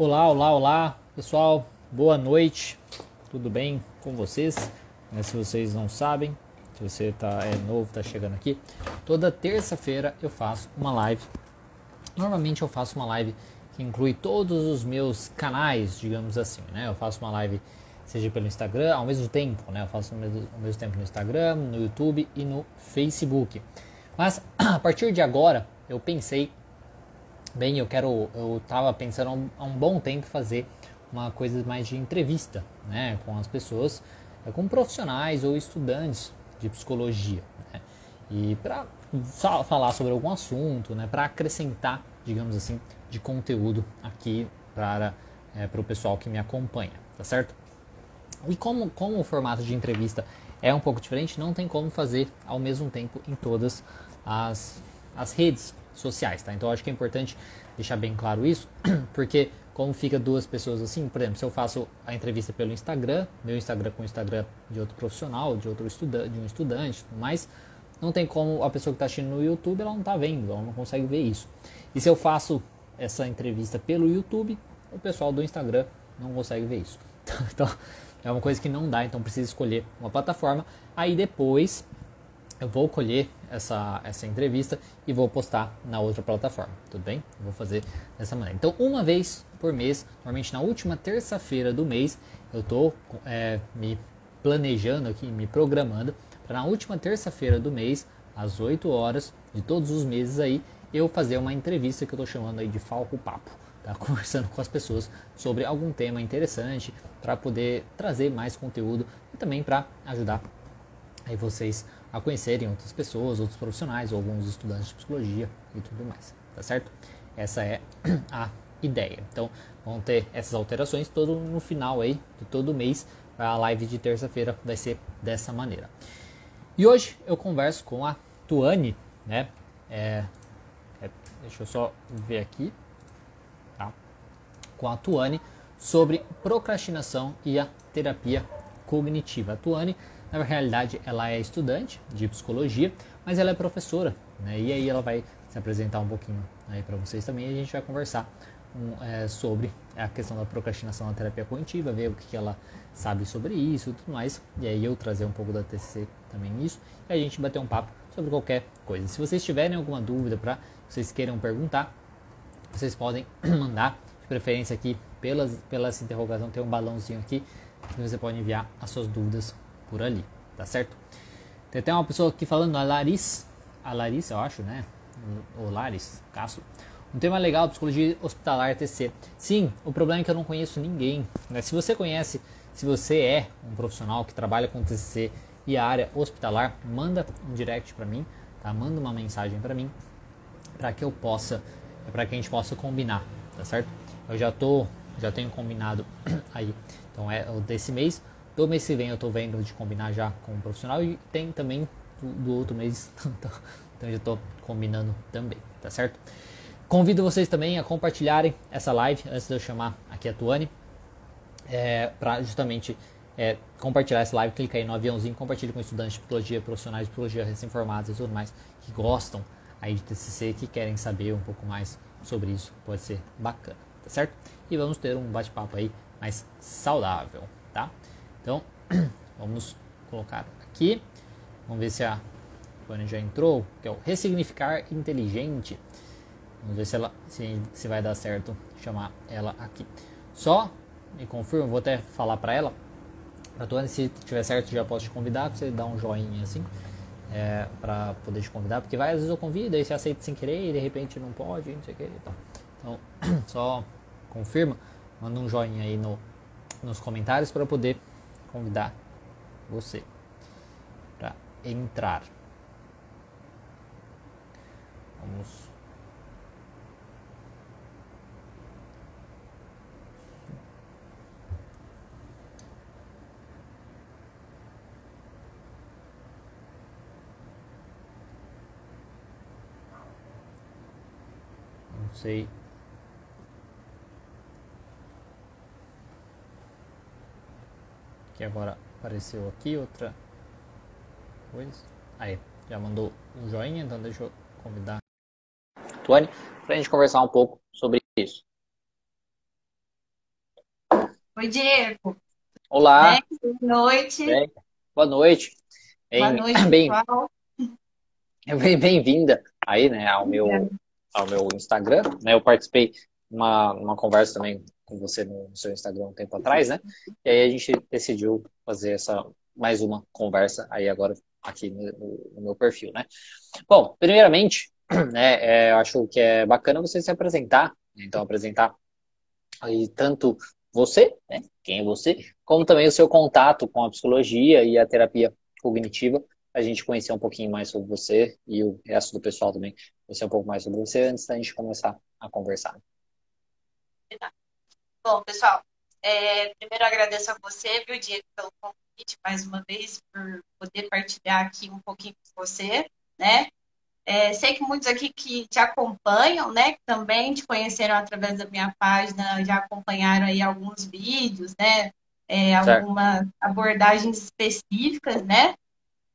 Olá, olá, olá, pessoal. Boa noite. Tudo bem com vocês? Né, se vocês não sabem, se você tá, é novo, está chegando aqui, toda terça-feira eu faço uma live. Normalmente eu faço uma live que inclui todos os meus canais, digamos assim. Né? Eu faço uma live seja pelo Instagram, ao mesmo tempo, né? Eu faço ao mesmo, ao mesmo tempo no Instagram, no YouTube e no Facebook. Mas a partir de agora, eu pensei Bem, eu quero, eu estava pensando há um bom tempo fazer uma coisa mais de entrevista, né, com as pessoas, é, com profissionais ou estudantes de psicologia, né, e para falar sobre algum assunto, né, para acrescentar, digamos assim, de conteúdo aqui para é, para o pessoal que me acompanha, tá certo? E como, como o formato de entrevista é um pouco diferente, não tem como fazer ao mesmo tempo em todas as, as redes sociais, tá? Então acho que é importante deixar bem claro isso, porque como fica duas pessoas assim, por exemplo, se eu faço a entrevista pelo Instagram, meu Instagram com o Instagram de outro profissional, de outro estudante, de um estudante, mas não tem como a pessoa que está assistindo no YouTube, ela não está vendo, ela não consegue ver isso. E se eu faço essa entrevista pelo YouTube, o pessoal do Instagram não consegue ver isso. Então, é uma coisa que não dá, então precisa escolher uma plataforma. Aí depois eu vou colher essa, essa entrevista e vou postar na outra plataforma, tudo bem? Vou fazer dessa maneira. Então, uma vez por mês, normalmente na última terça-feira do mês, eu estou é, me planejando aqui, me programando para na última terça-feira do mês, às 8 horas de todos os meses aí, eu fazer uma entrevista que eu estou chamando aí de Falco Papo. Tá? Conversando com as pessoas sobre algum tema interessante para poder trazer mais conteúdo e também para ajudar aí vocês a conhecerem outras pessoas, outros profissionais, ou alguns estudantes de psicologia e tudo mais, tá certo? Essa é a ideia. Então, vão ter essas alterações todo no final aí de todo mês. A live de terça-feira vai ser dessa maneira. E hoje eu converso com a Tuane, né? É, é, deixa eu só ver aqui, tá? Com a Tuane sobre procrastinação e a terapia cognitiva. A Tuane na realidade, ela é estudante de psicologia, mas ela é professora, né? E aí ela vai se apresentar um pouquinho aí para vocês também e a gente vai conversar um, é, sobre a questão da procrastinação na terapia cognitiva, ver o que, que ela sabe sobre isso e tudo mais. E aí eu trazer um pouco da TCC também nisso e a gente bater um papo sobre qualquer coisa. Se vocês tiverem alguma dúvida para vocês queiram perguntar, vocês podem mandar, de preferência aqui pelas, pelas interrogação, tem um balãozinho aqui que você pode enviar as suas dúvidas por ali, tá certo? Tem até uma pessoa aqui falando, a Larissa, a Larissa, eu acho, né? O Laris Castro. Um tema legal, psicologia hospitalar TC. Sim, o problema é que eu não conheço ninguém. Né? Se você conhece, se você é um profissional que trabalha com TCC e a área hospitalar, manda um direct para mim, tá? Manda uma mensagem para mim, para que eu possa, para que a gente possa combinar, tá certo? Eu já tô, já tenho combinado aí. Então é desse mês do mês que vem eu estou vendo de combinar já com um profissional e tem também do, outro mês, então, então já estou combinando também, tá certo? Convido vocês também a compartilharem essa live antes de eu chamar aqui a Tuane, é, para justamente é, compartilhar essa live, clica aí no aviãozinho, compartilhe com estudantes de psicologia, profissionais de psicologia recém-formados e tudo mais, que gostam aí de TCC, que querem saber um pouco mais sobre isso, pode ser bacana, tá certo? E vamos ter um bate-papo aí mais saudável, tá? Então, vamos colocar aqui. Vamos ver se a Vânia já entrou, que é o ressignificar inteligente. Vamos ver se, ela, se, se vai dar certo chamar ela aqui. Só me confirma, vou até falar para ela. Pra se tiver certo, já posso te convidar, você dá um joinha assim, é, poder te convidar, porque várias vezes eu convido, aí você aceita sem querer e de repente não pode, não sei o que. Então só confirma, manda um joinha aí no, nos comentários para poder convidar você para entrar. Vamos. Sei que agora apareceu aqui outra coisa. Aí, já mandou um joinha, então deixa eu convidar a Tuane para a gente conversar um pouco sobre isso. Oi, Diego. Olá. Bem, boa noite. Bem, boa noite. Boa noite, bem, pessoal. Bem-vinda aí, né, ao meu, ao meu Instagram. Né, eu participei de uma, uma conversa também com você no seu Instagram um tempo atrás, né? E aí a gente decidiu fazer essa mais uma conversa aí agora aqui no, no meu perfil, né? Bom, primeiramente, né, é, eu acho que é bacana você se apresentar, né? então apresentar aí tanto você, né, quem é você, como também o seu contato com a psicologia e a terapia cognitiva, a gente conhecer um pouquinho mais sobre você e o resto do pessoal também conhecer um pouco mais sobre você antes da gente começar a conversar. Bom, pessoal, é, primeiro agradeço a você, viu, Diego, pelo convite mais uma vez, por poder partilhar aqui um pouquinho com você, né? É, sei que muitos aqui que te acompanham, né, que também te conheceram através da minha página, já acompanharam aí alguns vídeos, né, é, algumas abordagens específicas, né,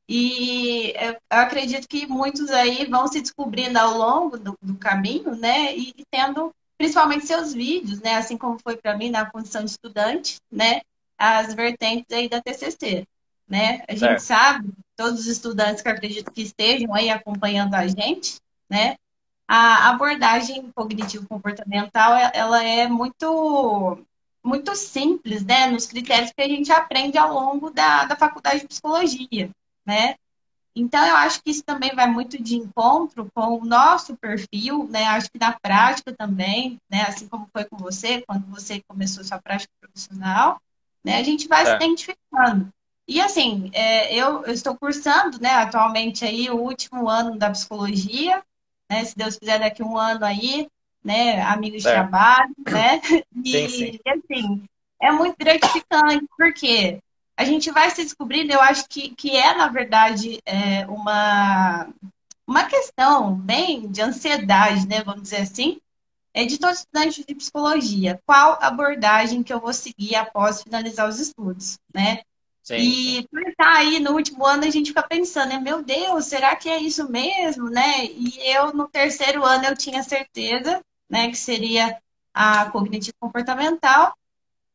e eu acredito que muitos aí vão se descobrindo ao longo do, do caminho, né, e, e tendo principalmente seus vídeos, né, assim como foi para mim na condição de estudante, né, as vertentes aí da TCC, né, a gente sabe todos os estudantes que acredito que estejam aí acompanhando a gente, né? A abordagem cognitivo-comportamental, ela é muito muito simples, né? Nos critérios que a gente aprende ao longo da, da faculdade de psicologia, né? Então, eu acho que isso também vai muito de encontro com o nosso perfil, né? Acho que na prática também, né? Assim como foi com você, quando você começou sua prática profissional, né? A gente vai é. se identificando. E assim, é, eu, eu, estou cursando, né, atualmente aí o último ano da psicologia, né, se Deus quiser daqui um ano aí, né, amigos de é. trabalho, né, e, sim, sim. e, assim, é muito gratificante, porque a gente vai se descobrindo, eu acho que, que é, na verdade, é uma, uma questão bem de ansiedade, né, vamos dizer assim, é de todos os estudantes de psicologia, qual abordagem que eu vou seguir após finalizar os estudos, né? Sim. E por estar aí no último ano, a gente fica pensando, né? Meu Deus, será que é isso mesmo, né? E eu, no terceiro ano, eu tinha certeza, né? Que seria a cognitivo comportamental.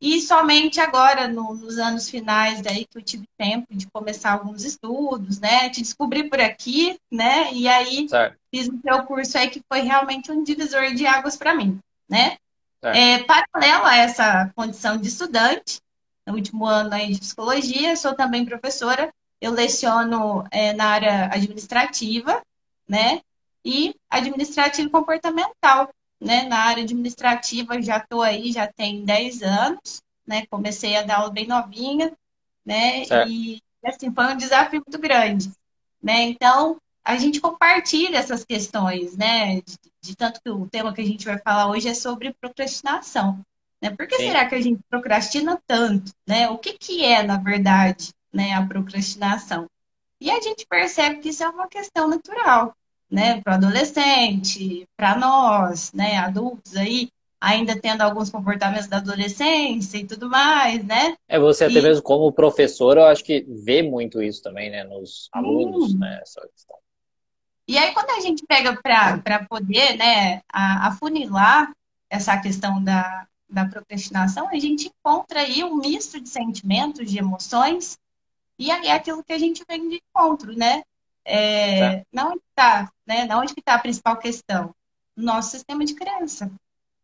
E somente agora, no, nos anos finais, daí que eu tive tempo de começar alguns estudos, né? Te descobri por aqui, né? E aí certo. fiz o seu curso aí que foi realmente um divisor de águas para mim, né? É, paralelo a essa condição de estudante, no último ano aí de psicologia, sou também professora, eu leciono é, na área administrativa, né? E administrativo comportamental, né? Na área administrativa já estou aí, já tem 10 anos, né? Comecei a dar aula bem novinha, né? Certo. E assim, foi um desafio muito grande, né? Então, a gente compartilha essas questões, né? De, de, tanto que o tema que a gente vai falar hoje é sobre procrastinação. Né? Por que Sim. será que a gente procrastina tanto? Né? O que, que é, na verdade, né, a procrastinação? E a gente percebe que isso é uma questão natural, né? Para o adolescente, para nós, né, adultos aí, ainda tendo alguns comportamentos da adolescência e tudo mais, né? É, você até e... mesmo como professor, eu acho que vê muito isso também, né, nos alunos, hum. né, essa questão. E aí, quando a gente pega para poder, né, afunilar essa questão da, da procrastinação, a gente encontra aí um misto de sentimentos, de emoções, e aí é aquilo que a gente vem de encontro, né? É, tá. Não está, né? Não onde está a principal questão? Nosso sistema de crença,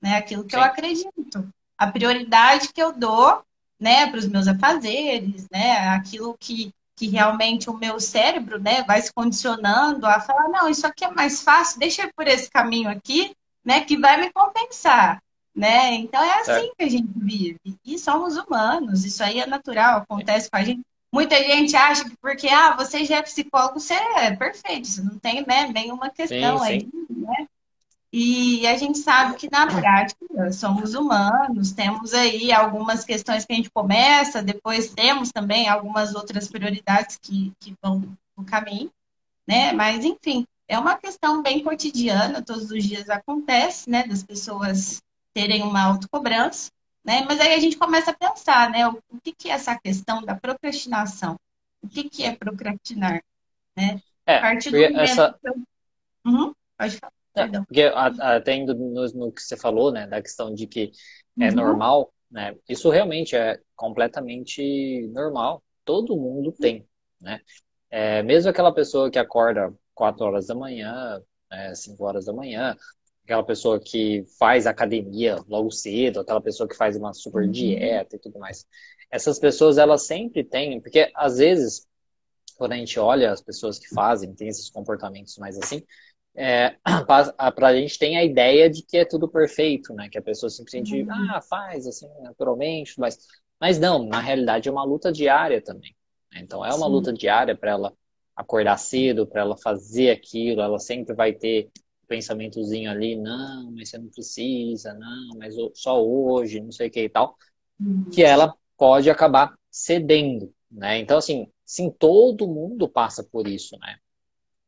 né? Aquilo que Sim. eu acredito, a prioridade que eu dou, né, para os meus afazeres, né? Aquilo que que realmente o meu cérebro, né, vai se condicionando a falar, não, isso aqui é mais fácil, deixa eu ir por esse caminho aqui, né, que vai me compensar né? Então é assim que a gente vive. E somos humanos, isso aí é natural, acontece com a gente. Muita gente acha que porque ah, você já é psicólogo, você é perfeito, você não tem né, nenhuma questão sim, aí, sim. né? E a gente sabe que na prática somos humanos, temos aí algumas questões que a gente começa, depois temos também algumas outras prioridades que, que vão no caminho, né? Mas enfim, é uma questão bem cotidiana, todos os dias acontece, né? Das pessoas terem uma autocobrança, né? Mas aí a gente começa a pensar, né? O, o que, que é essa questão da procrastinação? O que, que é procrastinar? Né? É, a partir do momento essa... eu... uhum, pode falar. É, porque até indo no, no, que você falou, né, da questão de que é uhum. normal né? Isso realmente é completamente normal. Todo mundo tem, né? É, mesmo aquela pessoa que acorda 4 horas da manhã, né, 5 horas da manhã, aquela pessoa que faz academia logo cedo, aquela pessoa que faz uma super uhum. dieta e tudo mais. Essas pessoas, elas sempre têm, porque às vezes, quando a gente olha as pessoas que fazem, tem esses comportamentos mais assim, é, para a gente tem a ideia de que é tudo perfeito, né? Que a pessoa simplesmente, uhum. ah, faz assim, naturalmente, mas, mas não, na realidade é uma luta diária também. Né? Então é uma Sim. luta diária para ela acordar cedo, para ela fazer aquilo, ela sempre vai ter pensamentozinho ali, não, mas você não precisa, não, mas só hoje, não sei o que e tal, uhum. que ela pode acabar cedendo, né? Então, assim, sim, todo mundo passa por isso, né?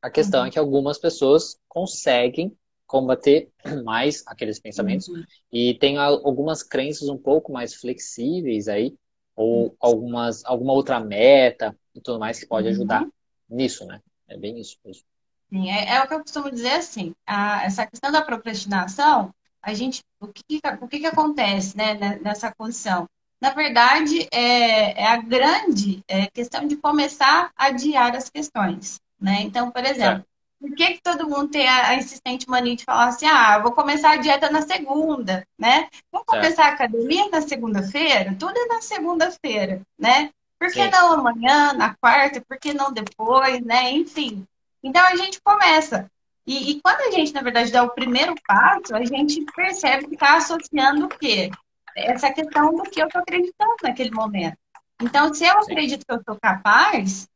A questão uhum. é que algumas pessoas conseguem combater mais aqueles pensamentos uhum. e tem algumas crenças um pouco mais flexíveis aí, ou uhum. algumas, alguma outra meta e tudo mais que pode ajudar uhum. nisso, né? É bem isso mesmo. Sim, é, é, o que eu costumo dizer assim, a, essa questão da procrastinação, a gente, o que, o que, que acontece né, nessa condição? Na verdade, é, é a grande é, questão de começar a adiar as questões. Né? Então, por exemplo, por que, que todo mundo tem a, a insistente mania de falar assim, ah, vou começar a dieta na segunda, né? Vamos começar a academia na segunda-feira? Tudo é na segunda-feira, né? Por que Sim. não amanhã, na quarta? Por que não depois, né? Enfim, então a gente começa. E, e, quando a gente, na verdade, dá o primeiro passo, a gente percebe que está associando o quê? Essa questão do que eu estou acreditando naquele momento. Então, se eu acredito que eu sou capaz,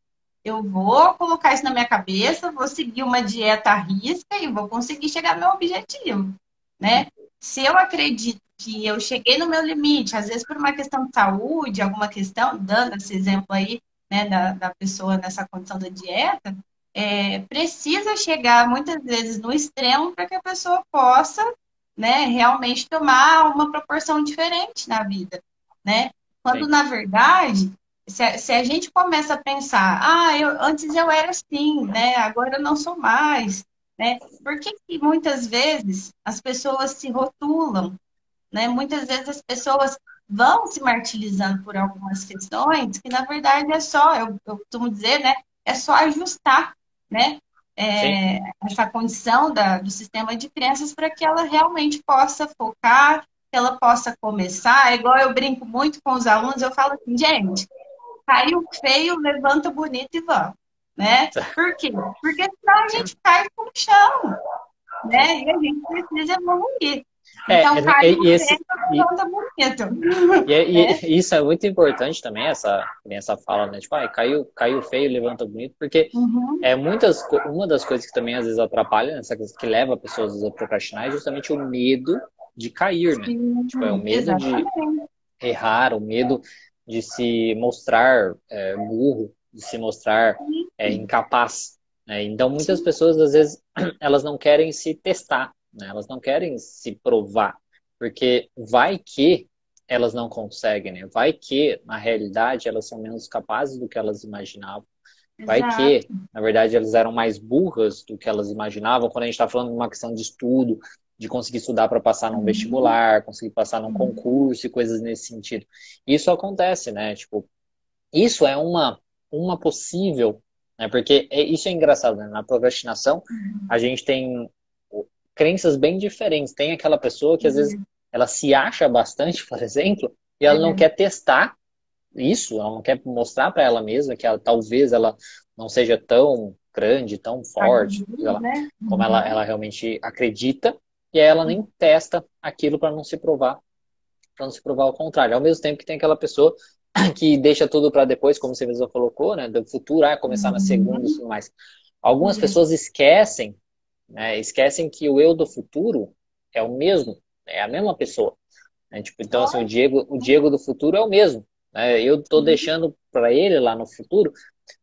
eu vou colocar isso na minha cabeça, vou seguir uma dieta à risca e vou conseguir chegar ao meu objetivo, né? Se eu acredito que eu cheguei no meu limite, às vezes por uma questão de saúde, alguma questão, dando esse exemplo aí, né, da, da pessoa nessa condição da dieta, é, precisa chegar muitas vezes no extremo para que a pessoa possa né, realmente tomar uma proporção diferente na vida. Né? Quando, Sim. na verdade, se a, se a, gente começa a pensar, ah, eu, antes eu era assim, né? agora eu não sou mais. Né? Por que, que muitas vezes as pessoas se rotulam? Né? Muitas vezes as pessoas vão se martirizando por algumas questões que, na verdade, é só, eu, eu costumo dizer, né? É só ajustar né? É, essa condição da, do sistema de crenças para que ela realmente possa focar, que ela possa começar. É igual eu brinco muito com os alunos, eu falo assim, gente, caiu feio, levanta bonito e vamos. Né? Por quê? Porque senão a gente cai no chão. Né? E a gente precisa evoluir. É, então, é, e, esse, e, e, e, é. isso é muito importante também, essa, essa fala, né? Tipo, ah, caiu, caiu feio, levanta bonito, porque uhum. é muitas, uma das coisas que também às vezes atrapalha, essa coisa que leva pessoas a procrastinar é justamente o medo de cair, né? Sim, tipo, é o medo exatamente. de errar, o medo de se mostrar é, burro, de se mostrar é, incapaz. Né? Então, muitas pessoas, às vezes, elas não querem se testar né? Elas não querem se provar, porque vai que elas não conseguem, né? Vai que, na realidade, elas são menos capazes do que elas imaginavam. Vai Exato. que, na verdade, elas eram mais burras do que elas imaginavam. Quando a gente está falando de uma questão de estudo, de conseguir estudar para passar num uhum. vestibular, conseguir passar num uhum. concurso e coisas nesse sentido. Isso acontece, né? Tipo, isso é uma, uma possível, né? Porque é, isso é engraçado, né? Na procrastinação, uhum. a gente tem crenças bem diferentes. Tem aquela pessoa que às vezes uhum. ela se acha bastante, por exemplo, e ela não uhum. quer testar isso, ela não quer mostrar para ela mesma que ela, talvez ela não seja tão grande, tão forte, ela, né? como ela, uhum. ela realmente acredita, e aí ela nem testa aquilo para não se provar, para não se provar ao contrário. Ao mesmo tempo que tem aquela pessoa que deixa tudo para depois, como você mesmo colocou, né, do futuro, ah, começar uhum. na segunda e tudo mais. Algumas uhum. pessoas esquecem né? Esquecem que o eu do futuro é o mesmo, é a mesma pessoa. Né? Tipo, então, assim, o Diego, o Diego do futuro é o mesmo. Né? Eu estou uhum. deixando para ele lá no futuro,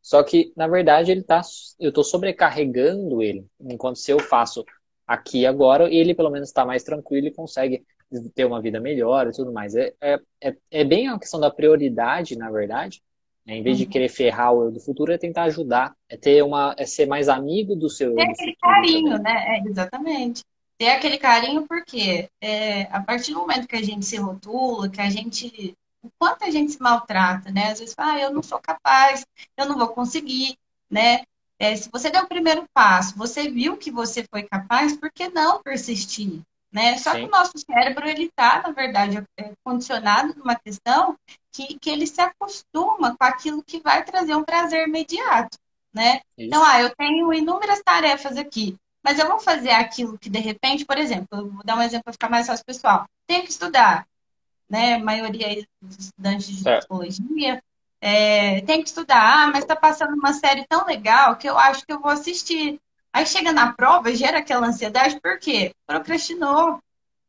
só que, na verdade, ele tá, eu estou sobrecarregando ele. Enquanto se eu faço aqui agora, ele pelo menos está mais tranquilo e consegue ter uma vida melhor e tudo mais. É, é, é, é bem a questão da prioridade, na verdade, né? Em vez de uhum. querer ferrar o eu do futuro, é tentar ajudar, é ter uma, é ser mais amigo do seu. É aquele carinho, também. né? É, exatamente. ter aquele carinho, porque é, a partir do momento que a gente se rotula, que a gente. O quanto a gente se maltrata, né? Às vezes fala, ah, eu não sou capaz, eu não vou conseguir, né? É, se você deu o primeiro passo, você viu que você foi capaz, por que não persistir? Né? Só Sim. que o nosso cérebro, ele está, na verdade, é, condicionado numa questão que, que ele se acostuma com aquilo que vai trazer um prazer imediato, né? Então, ah, eu tenho inúmeras tarefas aqui, mas eu vou fazer aquilo que, de repente, por exemplo, vou dar um exemplo para ficar mais fácil, pessoal. Tenho que estudar, né? A maioria dos estudantes de psicologia é, tem que estudar, ah, mas está passando uma série tão legal que eu acho que eu vou assistir. Aí chega na prova, gera aquela ansiedade, por quê? Procrastinou.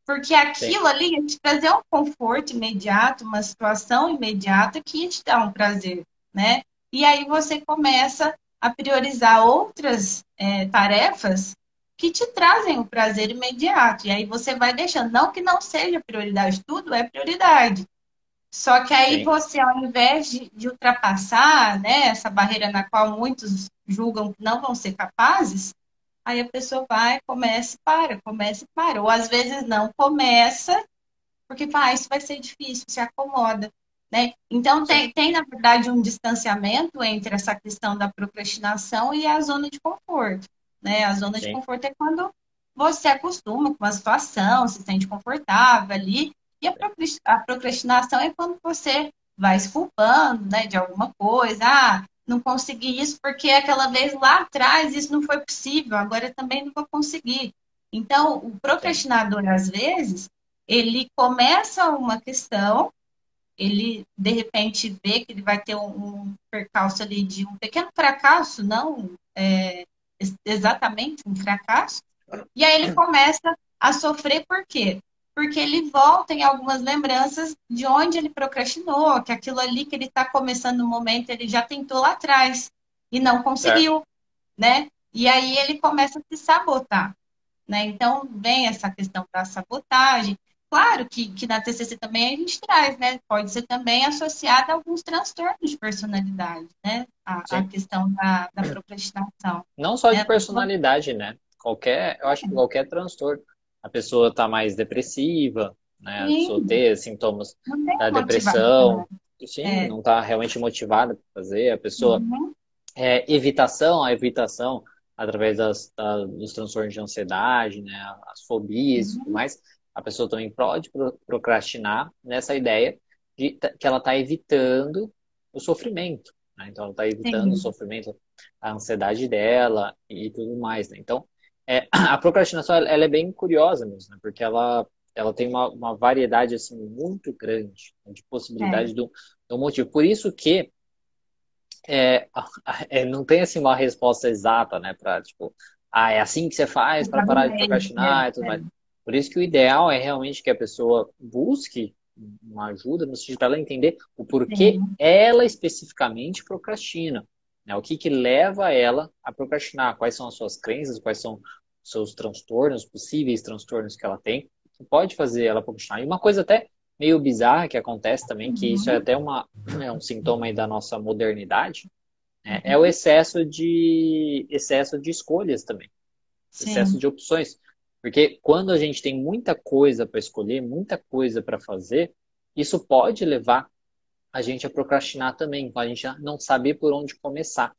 Porque aquilo Sim. ali ia te trazer um conforto imediato, uma situação imediata que ia te dar um prazer, né? E aí você começa a priorizar outras é, tarefas que te trazem o prazer imediato. E aí você vai deixando. Não que não seja prioridade, tudo é prioridade. Só que aí Sim. você, ao invés de, de, ultrapassar né, essa barreira na qual muitos julgam que não vão ser capazes, aí a pessoa vai, começa e para, começa e para. Ou às vezes não começa, porque ah, isso vai ser difícil, se acomoda. Né? Então, tem, tem, na verdade, um distanciamento entre essa questão da procrastinação e a zona de conforto. Né? A zona Sim. de conforto é quando você acostuma com a situação, se sente confortável ali, e a procrastinação é quando você vai se culpando né, de alguma coisa. Ah, não consegui isso porque aquela vez lá atrás isso não foi possível, agora também não vou conseguir. Então, o procrastinador, às vezes, ele começa uma questão, ele de repente vê que ele vai ter um, um percalço ali de um pequeno fracasso, não é, exatamente um fracasso, e aí ele começa a sofrer por quê? Porque ele volta em algumas lembranças de onde ele procrastinou, que aquilo ali que ele está começando no momento, ele já tentou lá atrás e não conseguiu, é. né? E aí ele começa a se sabotar, né? Então vem essa questão da sabotagem. Claro que, que na TCC também a gente traz, né? Pode ser também associada a alguns transtornos de personalidade, né? A, a questão da, da procrastinação. Não só de né? personalidade, né? Qualquer, eu acho que qualquer transtorno a pessoa está mais depressiva, né? A pessoa ter sintomas da depressão, sim, é. não está realmente motivada para fazer, a pessoa uhum. é, evitação, a evitação através das, da, dos transtornos de ansiedade, né? As fobias uhum. e tudo mais, a pessoa também pode procrastinar nessa ideia de que ela está evitando o sofrimento. Né? Então, ela está evitando sim. o sofrimento, a ansiedade dela e tudo mais. Né? Então, é, a procrastinação ela é bem curiosa mesmo, né? porque ela, ela tem uma, uma variedade assim muito grande né? de possibilidade é. do, do motivo. Por isso que é, é, não tem assim uma resposta exata, né? Para tipo, ah, é assim que você faz para parar de procrastinar e tudo mais. Por isso que o ideal é realmente que a pessoa busque uma ajuda no sentido para ela entender o porquê Sim. ela especificamente procrastina. Né? O que, que leva ela a procrastinar? Quais são as suas crenças? Quais são seus transtornos, possíveis transtornos que ela tem? Que pode fazer ela procrastinar. E uma coisa até meio bizarra que acontece também, que isso é uhum. até uma, é um sintoma da nossa modernidade, né? é o excesso de excesso de escolhas também, Sim. excesso de opções. Porque quando a gente tem muita coisa para escolher, muita coisa para fazer, isso pode levar a gente a procrastinar também, a gente não saber por onde começar.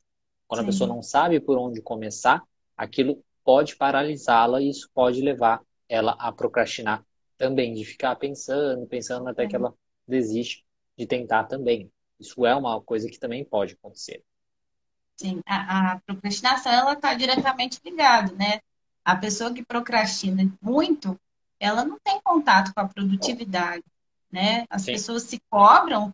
Quando Sim. a pessoa não sabe por onde começar, aquilo pode paralisá-la e isso pode levar ela a procrastinar também, de ficar pensando, pensando até que ela desiste de tentar também. Isso é uma coisa que também pode acontecer. Sim, a, a procrastinação ela está diretamente ligada, né? A pessoa que procrastina muito, ela não tem contato com a produtividade, né? As Sim. pessoas se cobram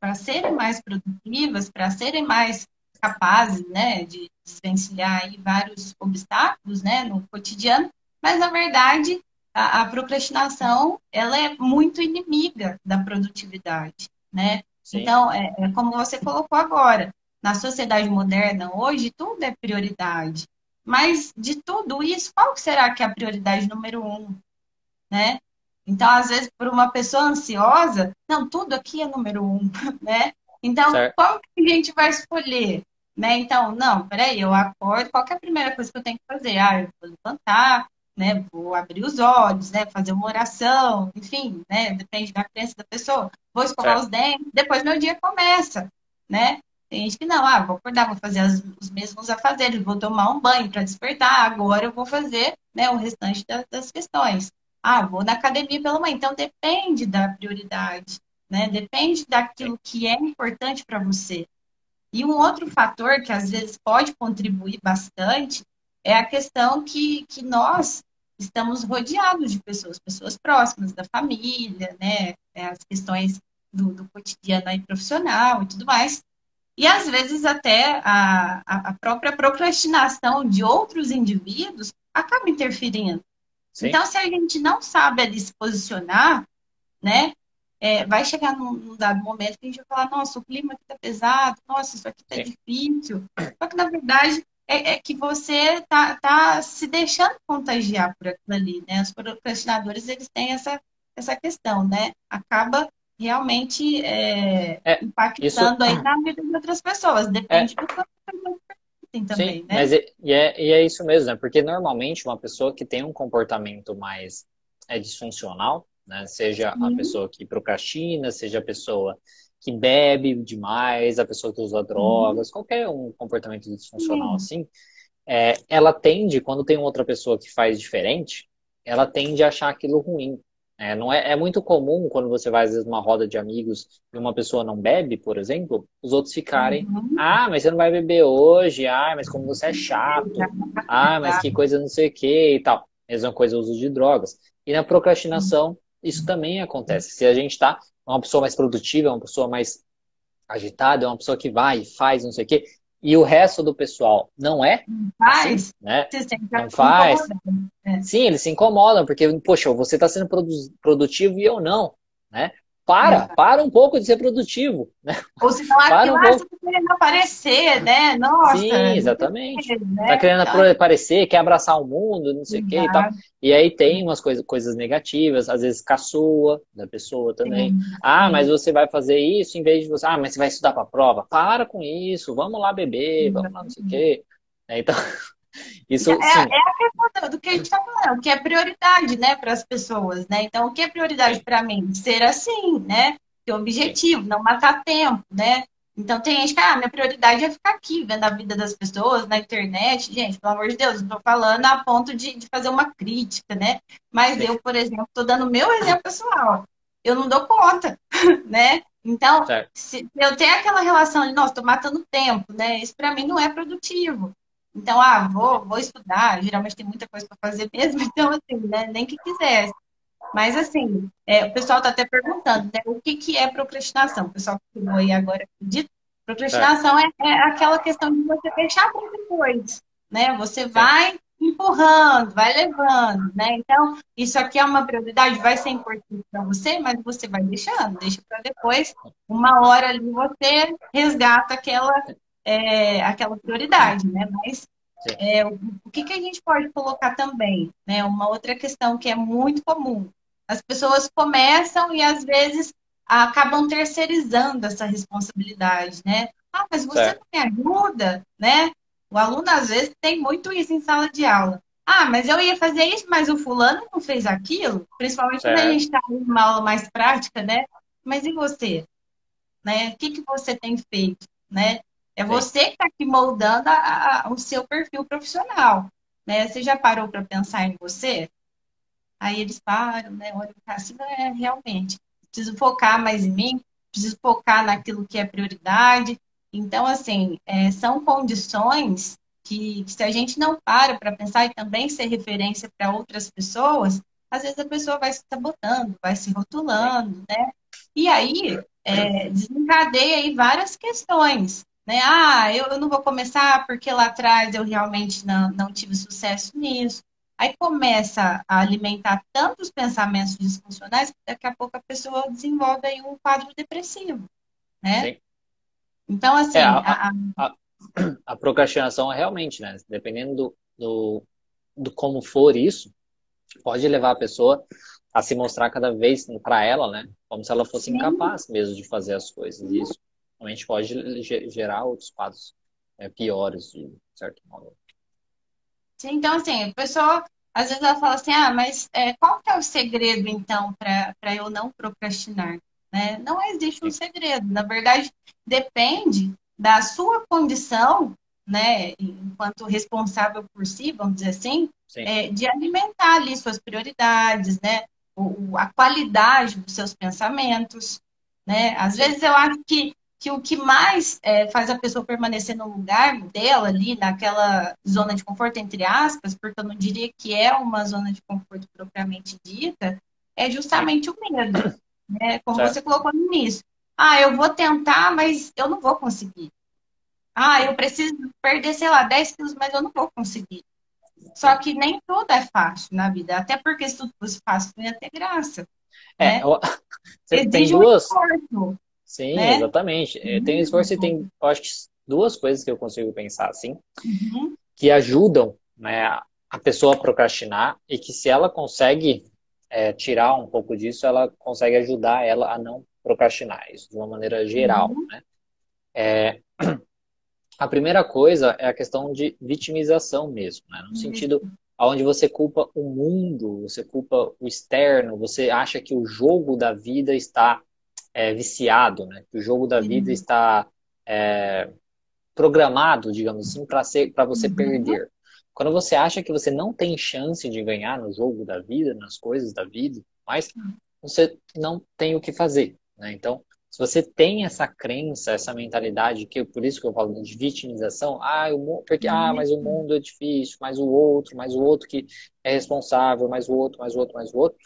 para serem mais produtivas, para serem mais capazes, né, de desvencilhar aí vários obstáculos, né, no cotidiano, mas na verdade a, a procrastinação ela é muito inimiga da produtividade, né? Sim. Então, é, é como você colocou agora, na sociedade moderna hoje tudo é prioridade, mas de tudo isso, qual será que é a prioridade número um, né? Então, às vezes, por uma pessoa ansiosa, não, tudo aqui é número um, né? Então, certo. qual que a gente vai escolher? Né? Então, não, peraí, eu acordo, qual é a primeira coisa que eu tenho que fazer? Ah, eu vou levantar, né? Vou abrir os olhos, né? Fazer uma oração, enfim, né? Depende da crença da pessoa. Vou escovar os dentes, depois meu dia começa, né? Tem gente que não, ah, vou acordar, vou fazer as, os mesmos afazeres, vou tomar um banho para despertar, agora eu vou fazer né, o restante das, das questões. Ah, vou na academia pela manhã. Então depende da prioridade, né? Depende daquilo que é importante para você. E um outro fator que às vezes pode contribuir bastante é a questão que, que nós estamos rodeados de pessoas, pessoas próximas da família, né? É, as questões do, do cotidiano aí profissional e tudo mais. E às vezes até a, a própria procrastinação de outros indivíduos acaba interferindo. Sim. Então, se a gente não sabe ali se posicionar, né? É, vai chegar num, num, dado momento que a gente vai falar, nossa, o clima aqui tá pesado, nossa, isso aqui tá Sim. difícil. Só que, na verdade, é, é, que você tá, tá se deixando contagiar por aquilo ali, né? Os procrastinadores, eles têm essa, essa questão, né? Acaba realmente é, é, impactando isso... aí na vida de outras pessoas. Depende é. do quanto também, Sim, né? Mas é, e, é, e é isso mesmo, né? Porque normalmente uma pessoa que tem um comportamento mais é disfuncional, né? Seja uhum. a pessoa que procrastina, seja a pessoa que bebe demais, a pessoa que usa drogas, uhum. qualquer um comportamento disfuncional uhum. assim, é, ela tende, quando tem outra pessoa que faz diferente, ela tende a achar aquilo ruim. É, não é, é muito comum quando você vai, às vezes, numa roda de amigos e uma pessoa não bebe, por exemplo, os outros ficarem, uhum. ah, mas você não vai beber hoje, ah, mas como você é chato, ah, mas que coisa não sei o que e tal. Mesma coisa o uso de drogas. E na procrastinação, isso também acontece. Se a gente tá uma pessoa mais produtiva, uma pessoa mais agitada, uma pessoa que vai e faz, não sei o quê, e o resto do pessoal não é, faz, assim, né? não faz. É. Sim, eles se incomodam, porque, poxa, você está sendo produtivo e eu não, né? Para, para um pouco de ser produtivo, né? Ou se não, para um pouco. Tá querendo aparecer, né? Nossa. Sim, exatamente. Né? Tá querendo então... aparecer, quer abraçar o mundo, não sei o quê e tal. E aí tem umas coisas, coisas negativas, às vezes caçoa da pessoa também. Sim, ah, mas você vai fazer isso em vez de você. Ah, mas você vai estudar para prova? Para com isso, vamos lá beber, vamos lá não sei o quê. Então, isso, é, é a questão do que a gente está falando, que é prioridade, né, para as pessoas, né? Então, o que é prioridade para mim? Ser assim, né? Ter objetivo, não matar tempo, né? Então, tem gente que, ah, minha prioridade é ficar aqui, vendo a vida das pessoas na internet. Gente, pelo amor de Deus, não estou falando a ponto de, de, fazer uma crítica, né? Mas eu, por exemplo, estou dando meu exemplo pessoal. Eu não dou conta, né? Então, se eu tenho aquela relação de, nossa, estou matando tempo, né? Isso para mim não é produtivo. Então, ah, vou, vou estudar, geralmente tem muita coisa para fazer mesmo, então, assim, né, nem que quisesse. Mas, assim, é, o pessoal está até perguntando, né, o que, que é procrastinação? O pessoal que chegou aí agora acredita. Procrastinação é. É, é aquela questão de você deixar para depois, né? Você vai empurrando, vai levando, né? Então, isso aqui é uma prioridade, vai ser importante para você, mas você vai deixando, deixa para depois. Uma hora ali você resgata aquela é, aquela prioridade, né? Mas é, o, o que, que a gente pode colocar também, né? Uma outra questão que é muito comum. As pessoas começam e às vezes acabam terceirizando essa responsabilidade, né? Ah, mas você é. não me ajuda, né? O aluno às vezes tem muito isso em sala de aula. Ah, mas eu ia fazer isso, mas o fulano não fez aquilo. Principalmente quando a gente está em uma aula mais prática, né? Mas e você? Né? O que, que você tem feito? Né? É você que está aqui moldando a, a, o seu perfil profissional. Né? Você já parou para pensar em você? Aí eles param, né? Olham assim, é, realmente, preciso focar mais em mim, preciso focar naquilo que é prioridade. Então, assim, é, são condições que, que, se a gente não para para pensar e também ser referência para outras pessoas, às vezes a pessoa vai se sabotando, vai se rotulando, né? E aí, é, desencadeia aí várias questões né? Ah, eu, eu não vou começar porque lá atrás eu realmente não, não tive sucesso nisso. Aí começa a alimentar tantos pensamentos disfuncionais que daqui a pouco a pessoa desenvolve aí um quadro depressivo, né? Sim. Então, assim... É, a, a, a, a, procrastinação realmente, né? Dependendo do, do, do como for isso, pode levar a pessoa a se mostrar cada vez para ela, né? Como se ela fosse Sim. incapaz mesmo de fazer as coisas. Isso pode gerar outros quadros é, piores, de certo modo. Sim, então, assim, a pessoa às vezes ela fala assim, ah, mas é, qual que é o segredo, então, para eu não procrastinar? Né? Não existe um segredo. Na verdade, depende da sua condição, né, enquanto responsável por si, vamos dizer assim, é, de alimentar ali suas prioridades, né, o, a qualidade dos seus pensamentos, né. Às vezes eu acho que que o que mais é, faz a pessoa permanecer no lugar dela ali, naquela zona de conforto, entre aspas, porque eu não diria que é uma zona de conforto propriamente dita, é justamente o medo. Né? Como certo. você colocou no início. Ah, eu vou tentar, mas eu não vou conseguir. Ah, eu preciso perder, sei lá, 10 quilos, mas eu não vou conseguir. Só que nem tudo é fácil na vida, até porque se tudo fosse fácil, não ia ter graça. É, né? você tem duas. Um Sim, né? exatamente. Uhum. Tem esforço e tem, acho que duas coisas que eu consigo pensar assim, uhum. que ajudam né, a pessoa a procrastinar e que se ela consegue é, tirar um pouco disso, ela consegue ajudar ela a não procrastinar. Isso de uma maneira geral, uhum. né? É, a primeira coisa é a questão de vitimização mesmo, né? No uhum. sentido onde você culpa o mundo, você culpa o externo, você acha que o jogo da vida está é, viciado, né? O jogo da vida uhum. está é, programado, digamos assim, para você uhum. perder. Quando você acha que você não tem chance de ganhar no jogo da vida, nas coisas da vida, mas uhum. você não tem o que fazer, né? Então, se você tem essa crença, essa mentalidade, que por isso que eu falo de vitimização, ah, o, porque, ah, mas o mundo é difícil, mas o outro, mas o outro que é responsável, mais o outro, mais o outro, mais o outro,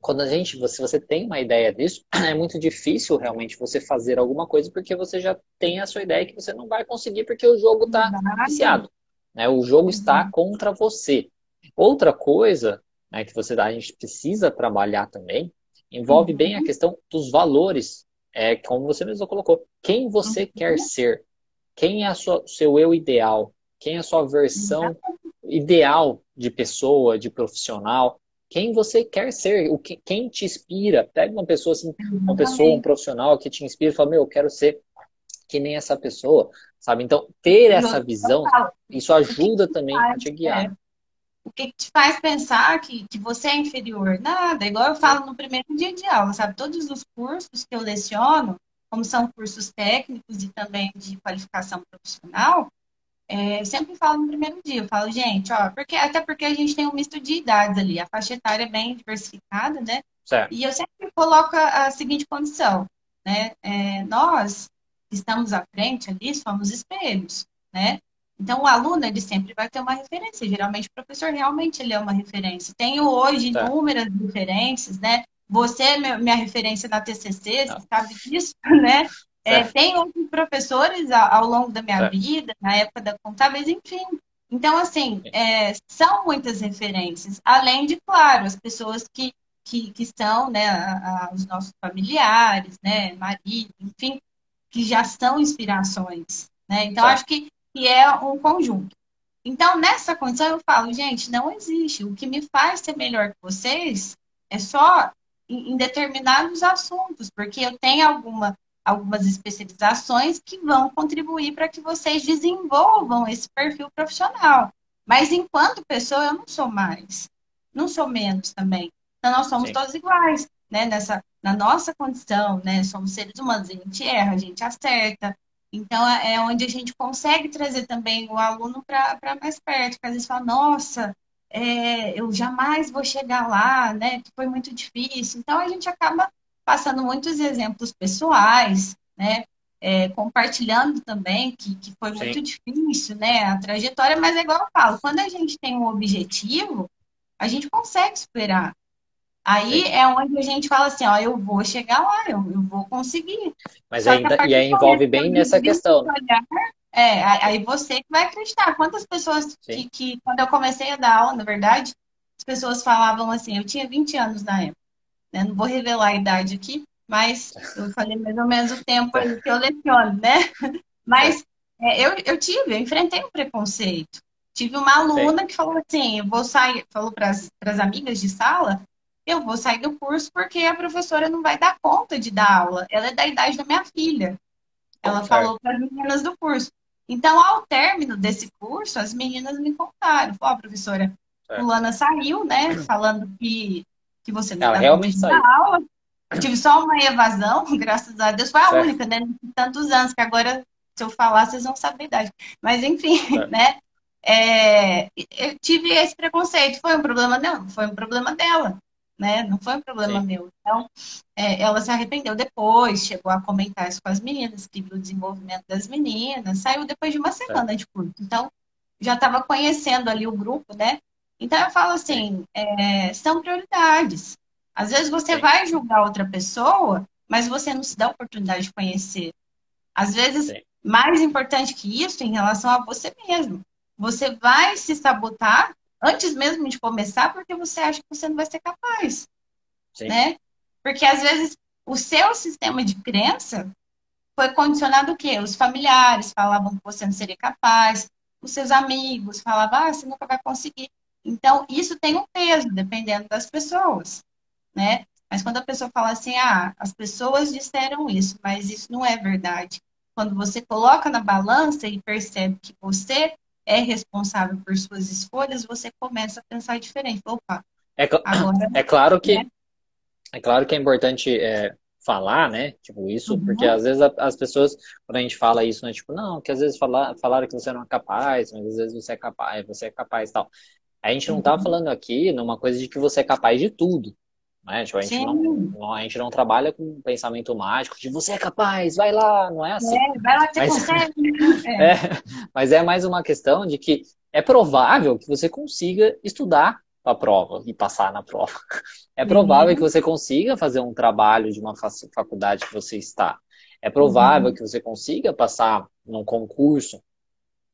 quando a gente, se você tem uma ideia disso, é muito difícil realmente você fazer alguma coisa porque você já tem a sua ideia que você não vai conseguir porque o jogo está viciado. Né? O jogo está uhum. contra você. Outra coisa né, que você, a gente precisa trabalhar também envolve bem a uhum. questão dos valores. É, como você mesmo colocou. Quem você uhum. quer ser? Quem é o seu eu ideal? Quem é a sua versão ideal de pessoa, de profissional? Quem você quer ser, o que, quem te inspira. Pega uma pessoa assim, uma pessoa, um profissional que te inspira e fala, meu, eu quero ser que nem essa pessoa, sabe? Então, ter essa visão, isso ajuda também a te guiar. É. O que te faz pensar que, que você é inferior? Nada, igual eu falo no primeiro dia de aula, sabe? Todos os cursos que eu leciono, como são cursos técnicos e também de qualificação profissional, é, eu sempre falo no primeiro dia, eu falo, gente, ó, porque, até porque a gente tem um misto de idades ali, a faixa etária é bem diversificada, né? Certo. E eu sempre coloco a, seguinte condição, né? É, nós estamos à frente ali, somos espelhos, né? Então, o aluno, ele sempre vai ter uma referência. Geralmente, o professor realmente ele é uma referência. Tenho hoje certo. inúmeras referências, né? Você é minha referência na TCC, você sabe disso, né? É, tem outros professores ao, longo da minha vida, na época da contábeis, enfim. Então, assim, é, são muitas referências, além de, claro, as pessoas que, que, que são, né, a, a, os nossos familiares, né, marido, enfim, que já são inspirações, né? Então, acho que, que é um conjunto. Então, nessa condição, eu falo, gente, não existe. O que me faz ser melhor que vocês é só em, em determinados assuntos, porque eu tenho alguma algumas especializações que vão contribuir para que vocês desenvolvam esse perfil profissional. Mas enquanto pessoa, eu não sou mais, não sou menos também. Então, nós somos Sim. todos iguais, né? Nessa, na nossa condição, né? Somos seres humanos, a gente erra, a gente acerta. Então, é, é onde a gente consegue trazer também o aluno para mais perto, porque às vezes fala, nossa, é, eu jamais vou chegar lá, né? Foi muito difícil. Então, a gente acaba passando muitos exemplos pessoais, né? É, compartilhando também que, que foi muito Sim. difícil, né? A trajetória, mas é igual eu falo, quando a gente tem um objetivo, a gente consegue superar. Aí Sim. é onde a gente fala assim, ó, eu vou chegar lá, eu, eu vou conseguir. Mas ainda e aí envolve bem nessa questão. Olhar, é, aí você que vai acreditar. Quantas pessoas que, que, quando eu comecei a dar aula, na verdade, as pessoas falavam assim, eu tinha 20 anos na época. Né? Não vou revelar a idade aqui, mas eu falei mais ou menos o tempo que eu leciono, né? Mas é, eu, eu tive, eu enfrentei um preconceito. Tive uma aluna Sim. que falou assim, eu vou sair, falou para as amigas de sala, eu vou sair do curso porque a professora não vai dar conta de dar aula. Ela é da idade da minha filha. Ela falou para as meninas do curso. Então, ao término desse curso, as meninas me contaram, falou, oh, professora, é. fulana saiu, né? Falando que, que você não Ela realmente saiu. aula. Eu tive só uma evasão, graças a Deus. Foi a certo. única, né? Tantos anos, que agora, se eu falar, vocês vão saber a idade. Mas, enfim, é. né? É, eu tive esse preconceito. Foi um problema dela? Foi um problema dela né? Não foi um problema Sim. meu. Então, é, ela se arrependeu depois, chegou a comentar isso com as meninas, que viu o desenvolvimento das meninas, saiu depois de uma semana é. de curso. Então, já estava conhecendo ali o grupo, né? Então, eu falo assim, é, são prioridades. Às vezes você Sim. vai julgar outra pessoa, mas você não se dá a oportunidade de conhecer. Às vezes, Sim. mais importante que isso, em relação a você mesmo. Você vai se sabotar antes mesmo de começar, porque você acha que você não vai ser capaz. Sim. Né? Porque às vezes o seu sistema de crença foi condicionado o quê? Os familiares falavam que você não seria capaz, os seus amigos falavam, ah, você nunca vai conseguir. Então, isso tem um peso, dependendo das pessoas, né? Mas quando a pessoa fala assim, ah, as pessoas disseram isso, mas isso não é verdade. Quando você coloca na balança e percebe que você é responsável por suas escolhas, você começa a pensar diferente. Opa, é, agora, é claro que né? é claro que é importante é, falar, né? Tipo, isso, uhum. porque às vezes as pessoas, quando a gente fala isso, né? Tipo, não, que às vezes falar, falaram que você não é capaz, mas às vezes você é capaz, você é capaz e tal. A gente não tá uhum. falando aqui numa coisa de que você é capaz de tudo. Né? Tipo, a, gente não, a gente não trabalha com pensamento mágico de você é capaz, vai lá, não é assim. É, vai lá, você mas, consegue. É. é, mas é mais uma questão de que é provável que você consiga estudar para a prova e passar na prova. É provável uhum. que você consiga fazer um trabalho de uma faculdade que você está. É provável uhum. que você consiga passar num concurso,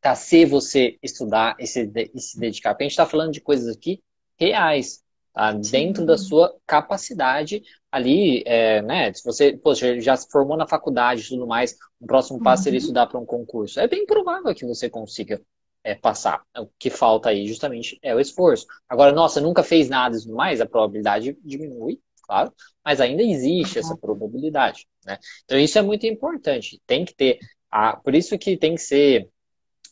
tá? Se você estudar e se, e se dedicar. Porque a gente está falando de coisas aqui reais tá? dentro da sua capacidade ali, é, né? Se você poxa, já se formou na faculdade e tudo mais, o próximo passo uhum. seria estudar para um concurso. É bem provável que você consiga é, passar. O que falta aí justamente é o esforço. Agora, nossa, nunca fez nada e tudo mais, a probabilidade diminui, claro, mas ainda existe essa probabilidade, né? Então isso é muito importante. Tem que ter a, por isso que tem que ser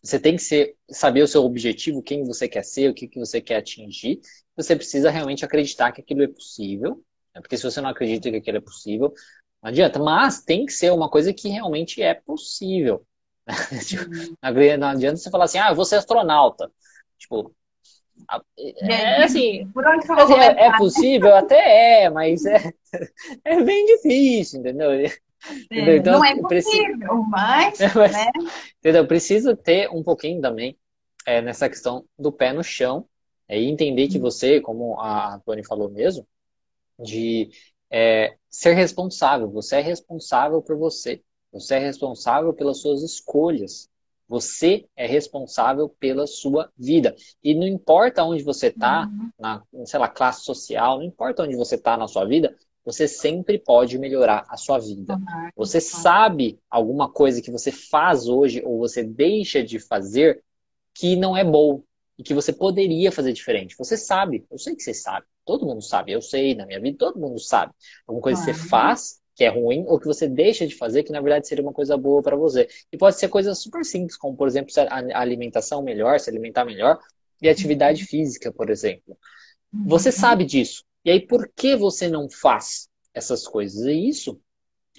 você tem que ser, saber o seu objetivo, quem você quer ser, o que, que você quer atingir. Você precisa realmente acreditar que aquilo é possível. Né? Porque se você não acredita que aquilo é possível, não adianta. Mas tem que ser uma coisa que realmente é possível. Tipo, não adianta você falar assim, ah, eu vou ser astronauta. Tipo, é, assim é, é, possível? Até é, mas é, é bem difícil, entendeu? É, então, não é possível, preciso... mas, mas né? entendeu? Preciso ter um pouquinho também é, nessa questão do pé no chão é, e entender que você, como a Tony falou mesmo, de é, ser responsável. Você é responsável por você. Você é responsável pelas suas escolhas. Você é responsável pela sua vida. E não importa onde você está, uhum. na, sei lá, classe social, não importa onde você está na sua vida, você sempre pode melhorar a sua vida. Você sabe alguma coisa que você faz hoje ou você deixa de fazer que não é bom e que você poderia fazer diferente. Você sabe, eu sei que você sabe, todo mundo sabe, eu sei, na minha vida todo mundo sabe. Alguma coisa que você faz que é ruim ou que você deixa de fazer que na verdade seria uma coisa boa para você. E pode ser coisas super simples, como por exemplo a alimentação melhor, se alimentar melhor e atividade uhum. física, por exemplo. Você uhum. sabe disso. E aí, por que você não faz essas coisas? E isso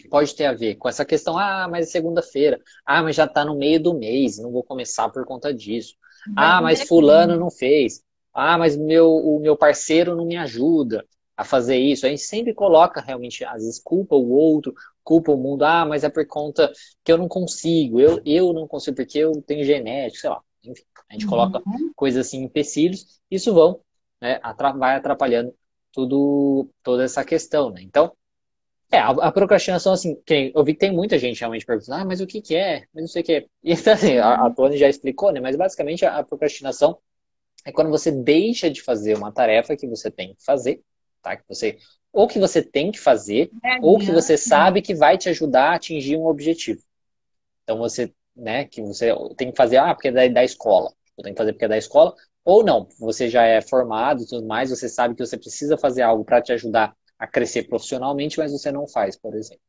pode ter a ver com essa questão, ah, mas é segunda-feira, ah, mas já está no meio do mês, não vou começar por conta disso. Ah, mas fulano não fez. Ah, mas meu, o meu parceiro não me ajuda a fazer isso. A gente sempre coloca realmente, às vezes, culpa o outro, culpa o mundo. Ah, mas é por conta que eu não consigo, eu, eu não consigo porque eu tenho genético, sei lá. Enfim, a gente coloca uhum. coisas assim, empecilhos, isso vão, né, vai atrapalhando tudo, toda essa questão, né? Então, é, a, a procrastinação, assim, quem, eu vi que tem muita gente realmente perguntando, ah, mas o que que é? Mas não sei o que é. E assim, a, a Tony já explicou, né? Mas basicamente a, a procrastinação é quando você deixa de fazer uma tarefa que você tem que fazer, tá? Que você, ou que você tem que fazer, é, ou que você sabe que vai te ajudar a atingir um objetivo. Então você, né, que você tem que fazer, ah, porque é da, da escola. Eu tenho que fazer porque é da escola, ou não, você já é formado e tudo mais, você sabe que você precisa fazer algo para te ajudar a crescer profissionalmente, mas você não faz, por exemplo.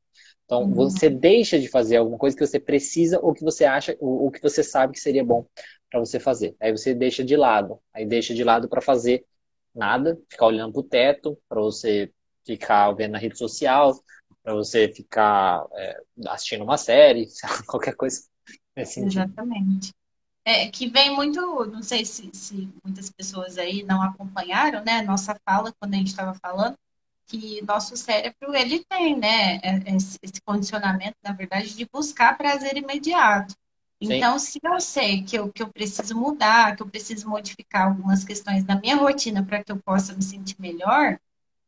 Então, uhum. você deixa de fazer alguma coisa que você precisa ou que você acha, ou, ou que você sabe que seria bom para você fazer. Aí você deixa de lado. Aí deixa de lado para fazer nada, ficar olhando para o teto, para você ficar vendo na rede social, para você ficar é, assistindo uma série, qualquer coisa nesse sentido. Exatamente. É, que vem muito, não sei se, se muitas pessoas aí não acompanharam, né, nossa fala quando a gente estava falando, que nosso cérebro ele tem, né, é, esse condicionamento, na verdade, de buscar prazer imediato. Então, Sim. se eu sei que eu, que eu preciso mudar, que eu preciso modificar algumas questões na minha rotina para que eu possa me sentir melhor,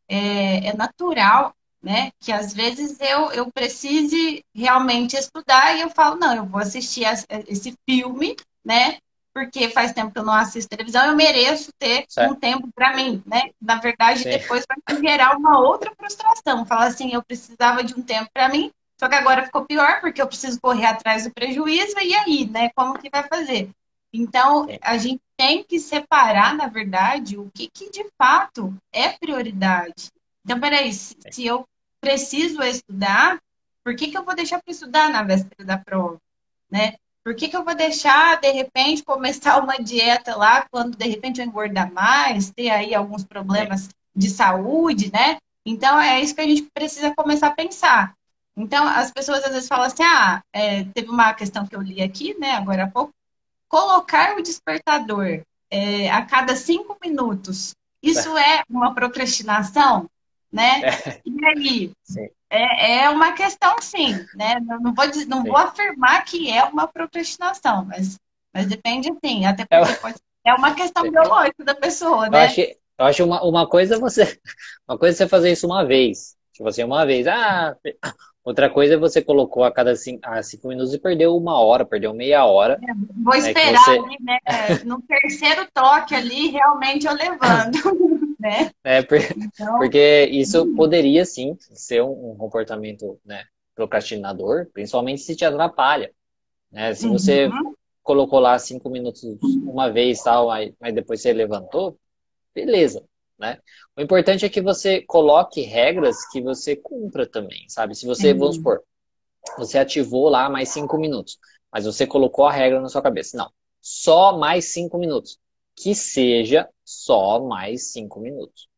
é, é, natural, né, que às vezes eu, eu precise realmente estudar e eu falo, não, eu vou assistir a, esse filme, né, porque faz tempo que eu não assisto televisão, eu mereço ter certo. um tempo para mim, né? Na verdade, Sim. depois vai gerar uma outra frustração. Falar assim, eu precisava de um tempo para mim, só que agora ficou pior, porque eu preciso correr atrás do prejuízo, e aí, né? Como que vai fazer? Então, a gente tem que separar, na verdade, o que, que de fato é prioridade. Então, peraí, se, se eu preciso estudar, por que, que eu vou deixar para estudar na véspera da prova? Né? Por que, que eu vou deixar, de repente, começar uma dieta lá, quando de repente eu engordar mais, ter aí alguns problemas de saúde, né? Então, é isso que a gente precisa começar a pensar. Então, as pessoas às vezes falam assim: ah, é, teve uma questão que eu li aqui, né, agora há pouco, colocar o despertador é, a cada cinco minutos. Isso é uma procrastinação, né? É. E aí? É, é uma questão, sim, né? Não vou, não vou afirmar que é uma procrastinação, mas, mas depende, sim. Até é porque pode, é uma questão biológica da pessoa, né? Eu acho, eu acho uma, uma coisa você uma coisa é você fazer isso uma vez. Tipo assim, uma vez, ah, Outra coisa é você colocou a cada cinco, a cinco minutos e perdeu uma hora, perdeu meia hora. É, vou né, esperar você... ali, né? No terceiro toque ali, realmente eu levanto. né? É, por... então... porque isso uhum. poderia sim ser um, comportamento né, procrastinador, principalmente se te atrapalha. Né? Se você uhum. colocou lá cinco minutos uma vez tal, mas depois você levantou, beleza né? O importante é que você coloque regras que você cumpra também, sabe? Se você, uhum. vamos supor, você ativou lá mais cinco minutos, mas você colocou a regra na sua cabeça. Não, só mais cinco minutos. Que seja só mais cinco minutos.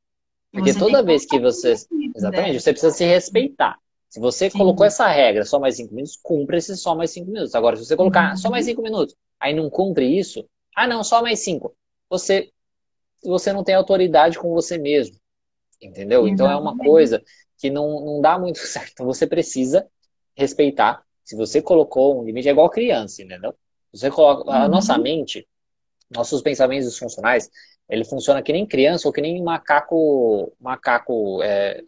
Porque você toda vez que você. Exatamente, né? você precisa se respeitar. Se você Sim. colocou essa regra só mais cinco minutos, cumpra esse só mais cinco minutos. Agora, se você colocar uhum. só mais cinco minutos, aí não cumpre isso, ah, não, só mais cinco. Você você não tem autoridade com você mesmo. Entendeu? Então é uma coisa que não, não dá muito certo. Então você precisa respeitar. Se você colocou um limite, é igual criança, entendeu? Você coloca. A uhum. nossa mente, nossos pensamentos disfuncionais, ele funciona que nem criança ou que nem macaco, macaco é,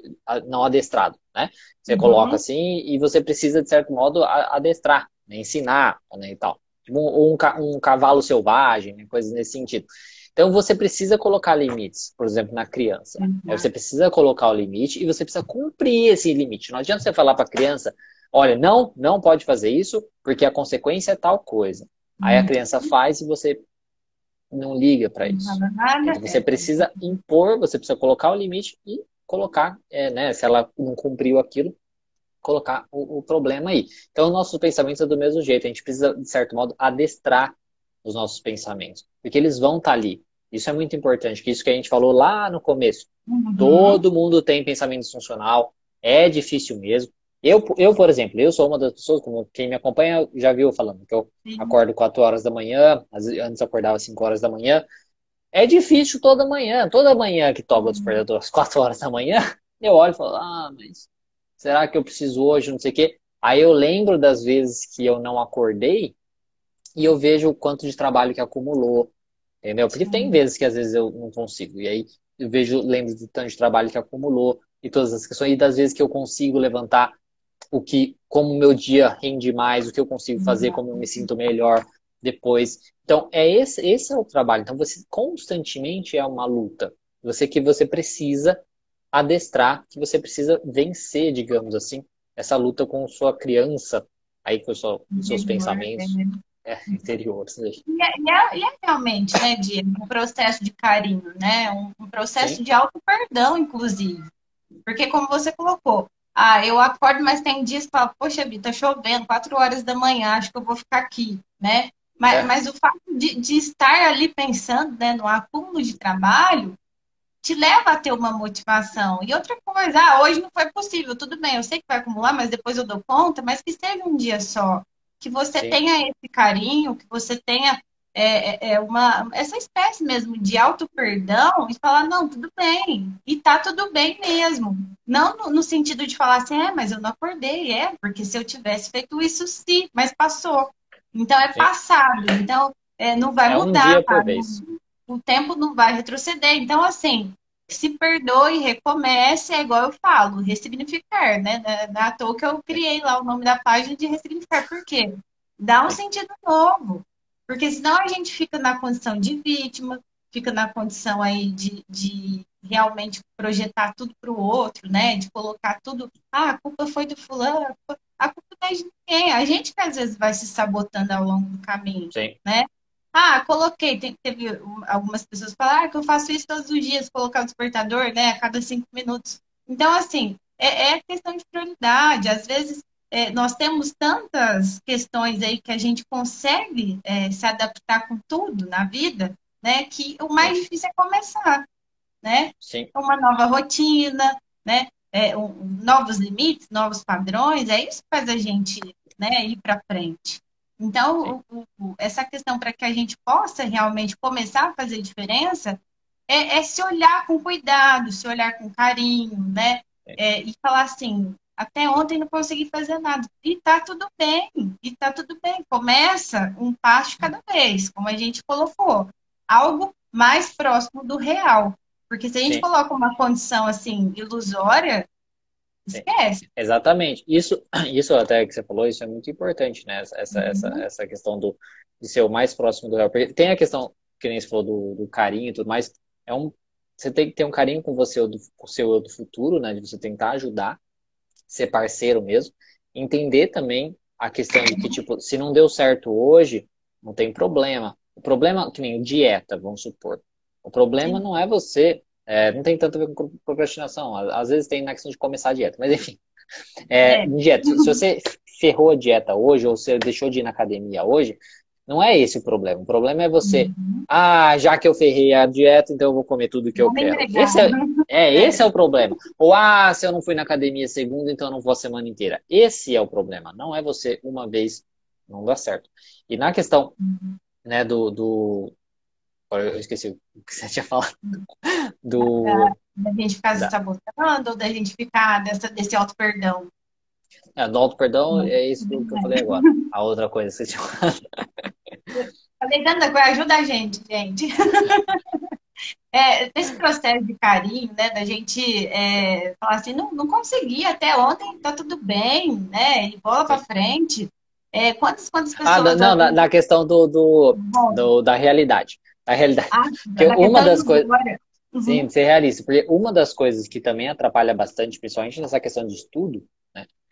não adestrado, né? Você uhum. coloca assim e você precisa, de certo modo, adestrar, né? ensinar né? e tal. Tipo um, um, um cavalo selvagem, né? coisas nesse sentido. Então você precisa colocar limites, por exemplo, na criança. Uhum. Você precisa colocar o limite e você precisa cumprir esse limite. Não adianta você falar para a criança, olha, não, não pode fazer isso porque a consequência é tal coisa. Aí a uhum. criança faz e você não liga para isso. Então, você precisa impor, você precisa colocar o limite e colocar, é, né, se ela não cumpriu aquilo, colocar o, o problema aí. Então, nossos pensamentos é do mesmo jeito. A gente precisa, de certo modo, adestrar os nossos pensamentos. Porque eles vão estar tá ali. Isso é muito importante, que isso que a gente falou lá no começo. Uhum. Todo mundo tem pensamento disfuncional, é difícil mesmo. Eu, eu, por exemplo, eu sou uma das pessoas, como quem me acompanha já viu falando, que eu Sim. acordo 4 horas da manhã, antes eu acordava 5 horas da manhã. É difícil toda manhã, toda manhã que toca o despertador às 4 horas da manhã, eu olho e falo, ah, mas será que eu preciso hoje, não sei o quê. Aí eu lembro das vezes que eu não acordei e eu vejo o quanto de trabalho que acumulou, entendeu? Porque tem vezes que às vezes eu não consigo, e aí eu vejo, lembro do tanto de trabalho que acumulou e todas as questões, e das vezes que eu consigo levantar o que, como o meu dia rende mais, o que eu consigo fazer, como eu me sinto melhor depois. Então, é esse, esse é o trabalho. Então, você constantemente é uma luta. Você que você precisa adestrar, que você precisa vencer, digamos assim, essa luta com sua criança, aí com, sua, com seus pensamentos, é, interiores. Né? É, e, é, e é, realmente, né, Diego, um processo de carinho, né? Um, um processo Sim. de auto-perdão, inclusive. Porque, como você colocou, Ah, eu acordo, mas tem dias que falo, poxa, Bia, tá chovendo, quatro horas da manhã, acho que eu vou ficar aqui, né? Mas, é. mas o fato de, de, estar ali pensando né, no acúmulo de trabalho te leva a ter uma motivação. E outra coisa, ah, hoje não foi possível, tudo bem, eu sei que vai acumular, mas depois eu dou conta, mas que seja um dia só. Que você Sim. tenha esse carinho, que você tenha é, é, é uma, essa espécie mesmo de auto-perdão e falar, não, tudo bem, e tá tudo bem mesmo. Não no, no, sentido de falar assim, é, mas eu não acordei, é, porque se eu tivesse feito isso, sim, mas passou. Então é passado, então é, não vai é mudar. Um tá? O tempo não vai retroceder. Então, assim, se perdoe, recomece, é igual eu falo, ressignificar, né? Na é à toa que eu criei lá o nome da página de ressignificar. Por quê? Dá um sentido novo. Porque senão a gente fica na condição de vítima, fica na condição aí de, de realmente projetar tudo para o outro, né? De colocar tudo, ah, a culpa foi do fulano, a culpa não é de ninguém. A gente que às vezes vai se sabotando ao longo do caminho, Sim. né? Ah, coloquei, tem, teve algumas pessoas que falaram ah, que eu faço isso todos os dias, colocar o despertador, né, a cada cinco minutos. Então, assim, é, é questão de prioridade. Às vezes, é, nós temos tantas questões aí que a gente consegue é, se adaptar com tudo na vida, né? Que o mais difícil é começar, né? Sim. Uma nova rotina, né? É, um, novos limites, novos padrões, é isso que faz a gente né, ir para frente. Então, o, o, essa questão para que a gente possa realmente começar a fazer diferença é, é se olhar com cuidado, se olhar com carinho, né? É, e falar assim, até ontem não consegui fazer nada. E tá tudo bem, e tá tudo bem. Começa um passo cada vez, como a gente colocou. Algo mais próximo do real. Porque se a gente Sim. coloca uma condição assim ilusória, esquece. Sim. Exatamente. Isso, isso até que você falou, isso é muito importante, né? Essa, uhum. essa, essa questão do, de ser o mais próximo do real. Porque tem a questão, que nem você falou, do, do carinho e tudo mais. É um, você tem que ter um carinho com você, com o seu eu do futuro, né? De você tentar ajudar ser parceiro mesmo, entender também a questão de que, tipo, se não deu certo hoje, não tem problema. O problema, que nem dieta, vamos supor. O problema Sim. não é você, é, não tem tanto a ver com procrastinação. Às vezes tem na questão de começar a dieta, mas enfim. É, é. Dieta, se você ferrou a dieta hoje, ou você deixou de ir na academia hoje, não é esse o problema. O problema é você, uhum. ah, já que eu ferrei a dieta, então eu vou comer tudo que eu quero. Esse é, é, esse é o problema. Ou, ah, se eu não fui na academia segunda, então eu não vou a semana inteira. Esse é o problema. Não é você uma vez, não dá certo. E na questão, uhum. né, do, do... Eu esqueci o que você tinha falado. Do... Da, da gente ficar se sabotando, ou da gente ficar dessa, desse auto-perdão. É, do auto-perdão é isso que eu falei agora. A outra coisa que você tinha. Falei tanta coisa, ajuda a gente, gente. É, nesse processo de carinho, né, da gente é, falar assim, não, não consegui até ontem, tá tudo bem, né, e bola pra frente. É, quantas, quantas pessoas... Ah, não, na, na, questão do, do, do, da realidade. Da realidade. Ah, porque uma das coisas... Uhum. Sim, ser realista. Porque uma das coisas que também atrapalha bastante, principalmente nessa questão de estudo,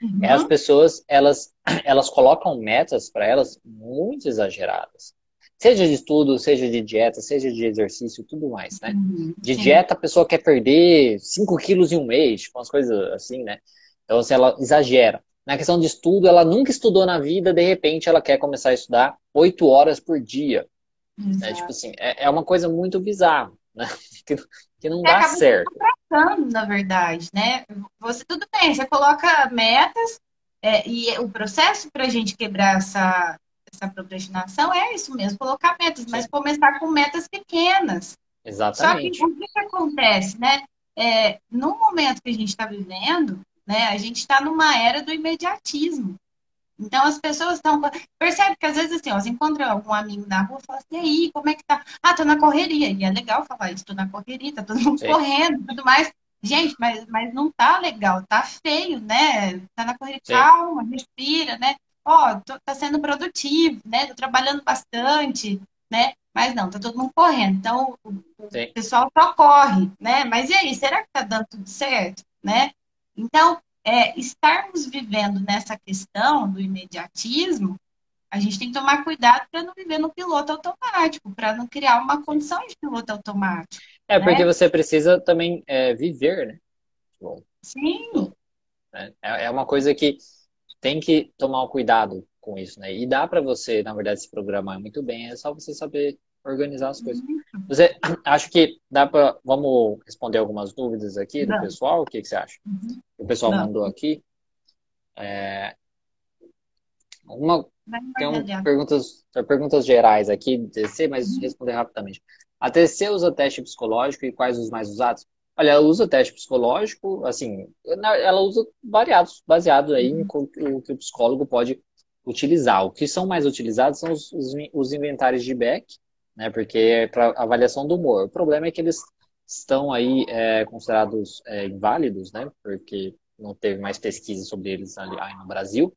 uhum. as pessoas, elas, elas colocam metas para elas muito exageradas. Seja de estudo, seja de dieta, seja de exercício, tudo mais, né? Uhum, de dieta, a pessoa quer perder 5 quilos em um mês, tipo, umas coisas assim, né? Então, se ela exagera. Na questão de estudo, ela nunca estudou na vida, de repente ela quer começar a estudar 8 horas por dia. Né? Tipo assim, é, é uma coisa muito bizarra, né? Que, não dá certo. Tratando, na verdade, né? Você tudo bem, você coloca metas é, e o processo para a gente quebrar essa, essa procrastinação é isso mesmo, colocar metas, mas começar com metas pequenas. Exatamente. Só que o que, que acontece, né? É, no momento que a gente está vivendo, né, a gente está numa era do imediatismo. Então as pessoas estão. Percebe que às vezes assim, ó, você encontra algum amigo na rua e fala assim, e aí, como é que tá? Ah, tô na correria. E é legal falar isso, tô na correria, tá todo mundo Sim. correndo tudo mais. Gente, mas, mas não tá legal, tá feio, né? Tá na correria, Sim. calma, respira, né? ó, oh, tá sendo produtivo, né? Tô trabalhando bastante, né? Mas não, tá todo mundo correndo. Então, o, o pessoal só corre, né? Mas e aí, será que tá dando tudo certo, né? Então, é, estarmos vivendo nessa questão do imediatismo, a gente tem que tomar cuidado para não viver no piloto automático, para não criar uma condição de piloto automático. É, né? porque você precisa também é, viver, né? Bom. Sim. Né? É, é uma coisa que tem que tomar um cuidado com isso, né? E dá para você, na verdade, se programar muito bem, é só você saber organizar as coisas. Você acho que dá para vamos responder algumas dúvidas aqui do Não. pessoal? O que, que você acha? Uhum. O pessoal Não. mandou aqui. É, uma, tem um, perguntas, perguntas gerais aqui, TC, mas uhum. responder rapidamente. A TC usa teste psicológico e quais os mais usados? Olha, ela usa teste psicológico, assim, ela usa variados, baseado aí em uhum. o que o psicólogo pode utilizar. O que são mais utilizados são os, os, os inventários de Beck, né, porque é para avaliação do humor. O problema é que eles estão aí é, considerados é, inválidos, né, porque não teve mais pesquisa sobre eles ali aí no Brasil.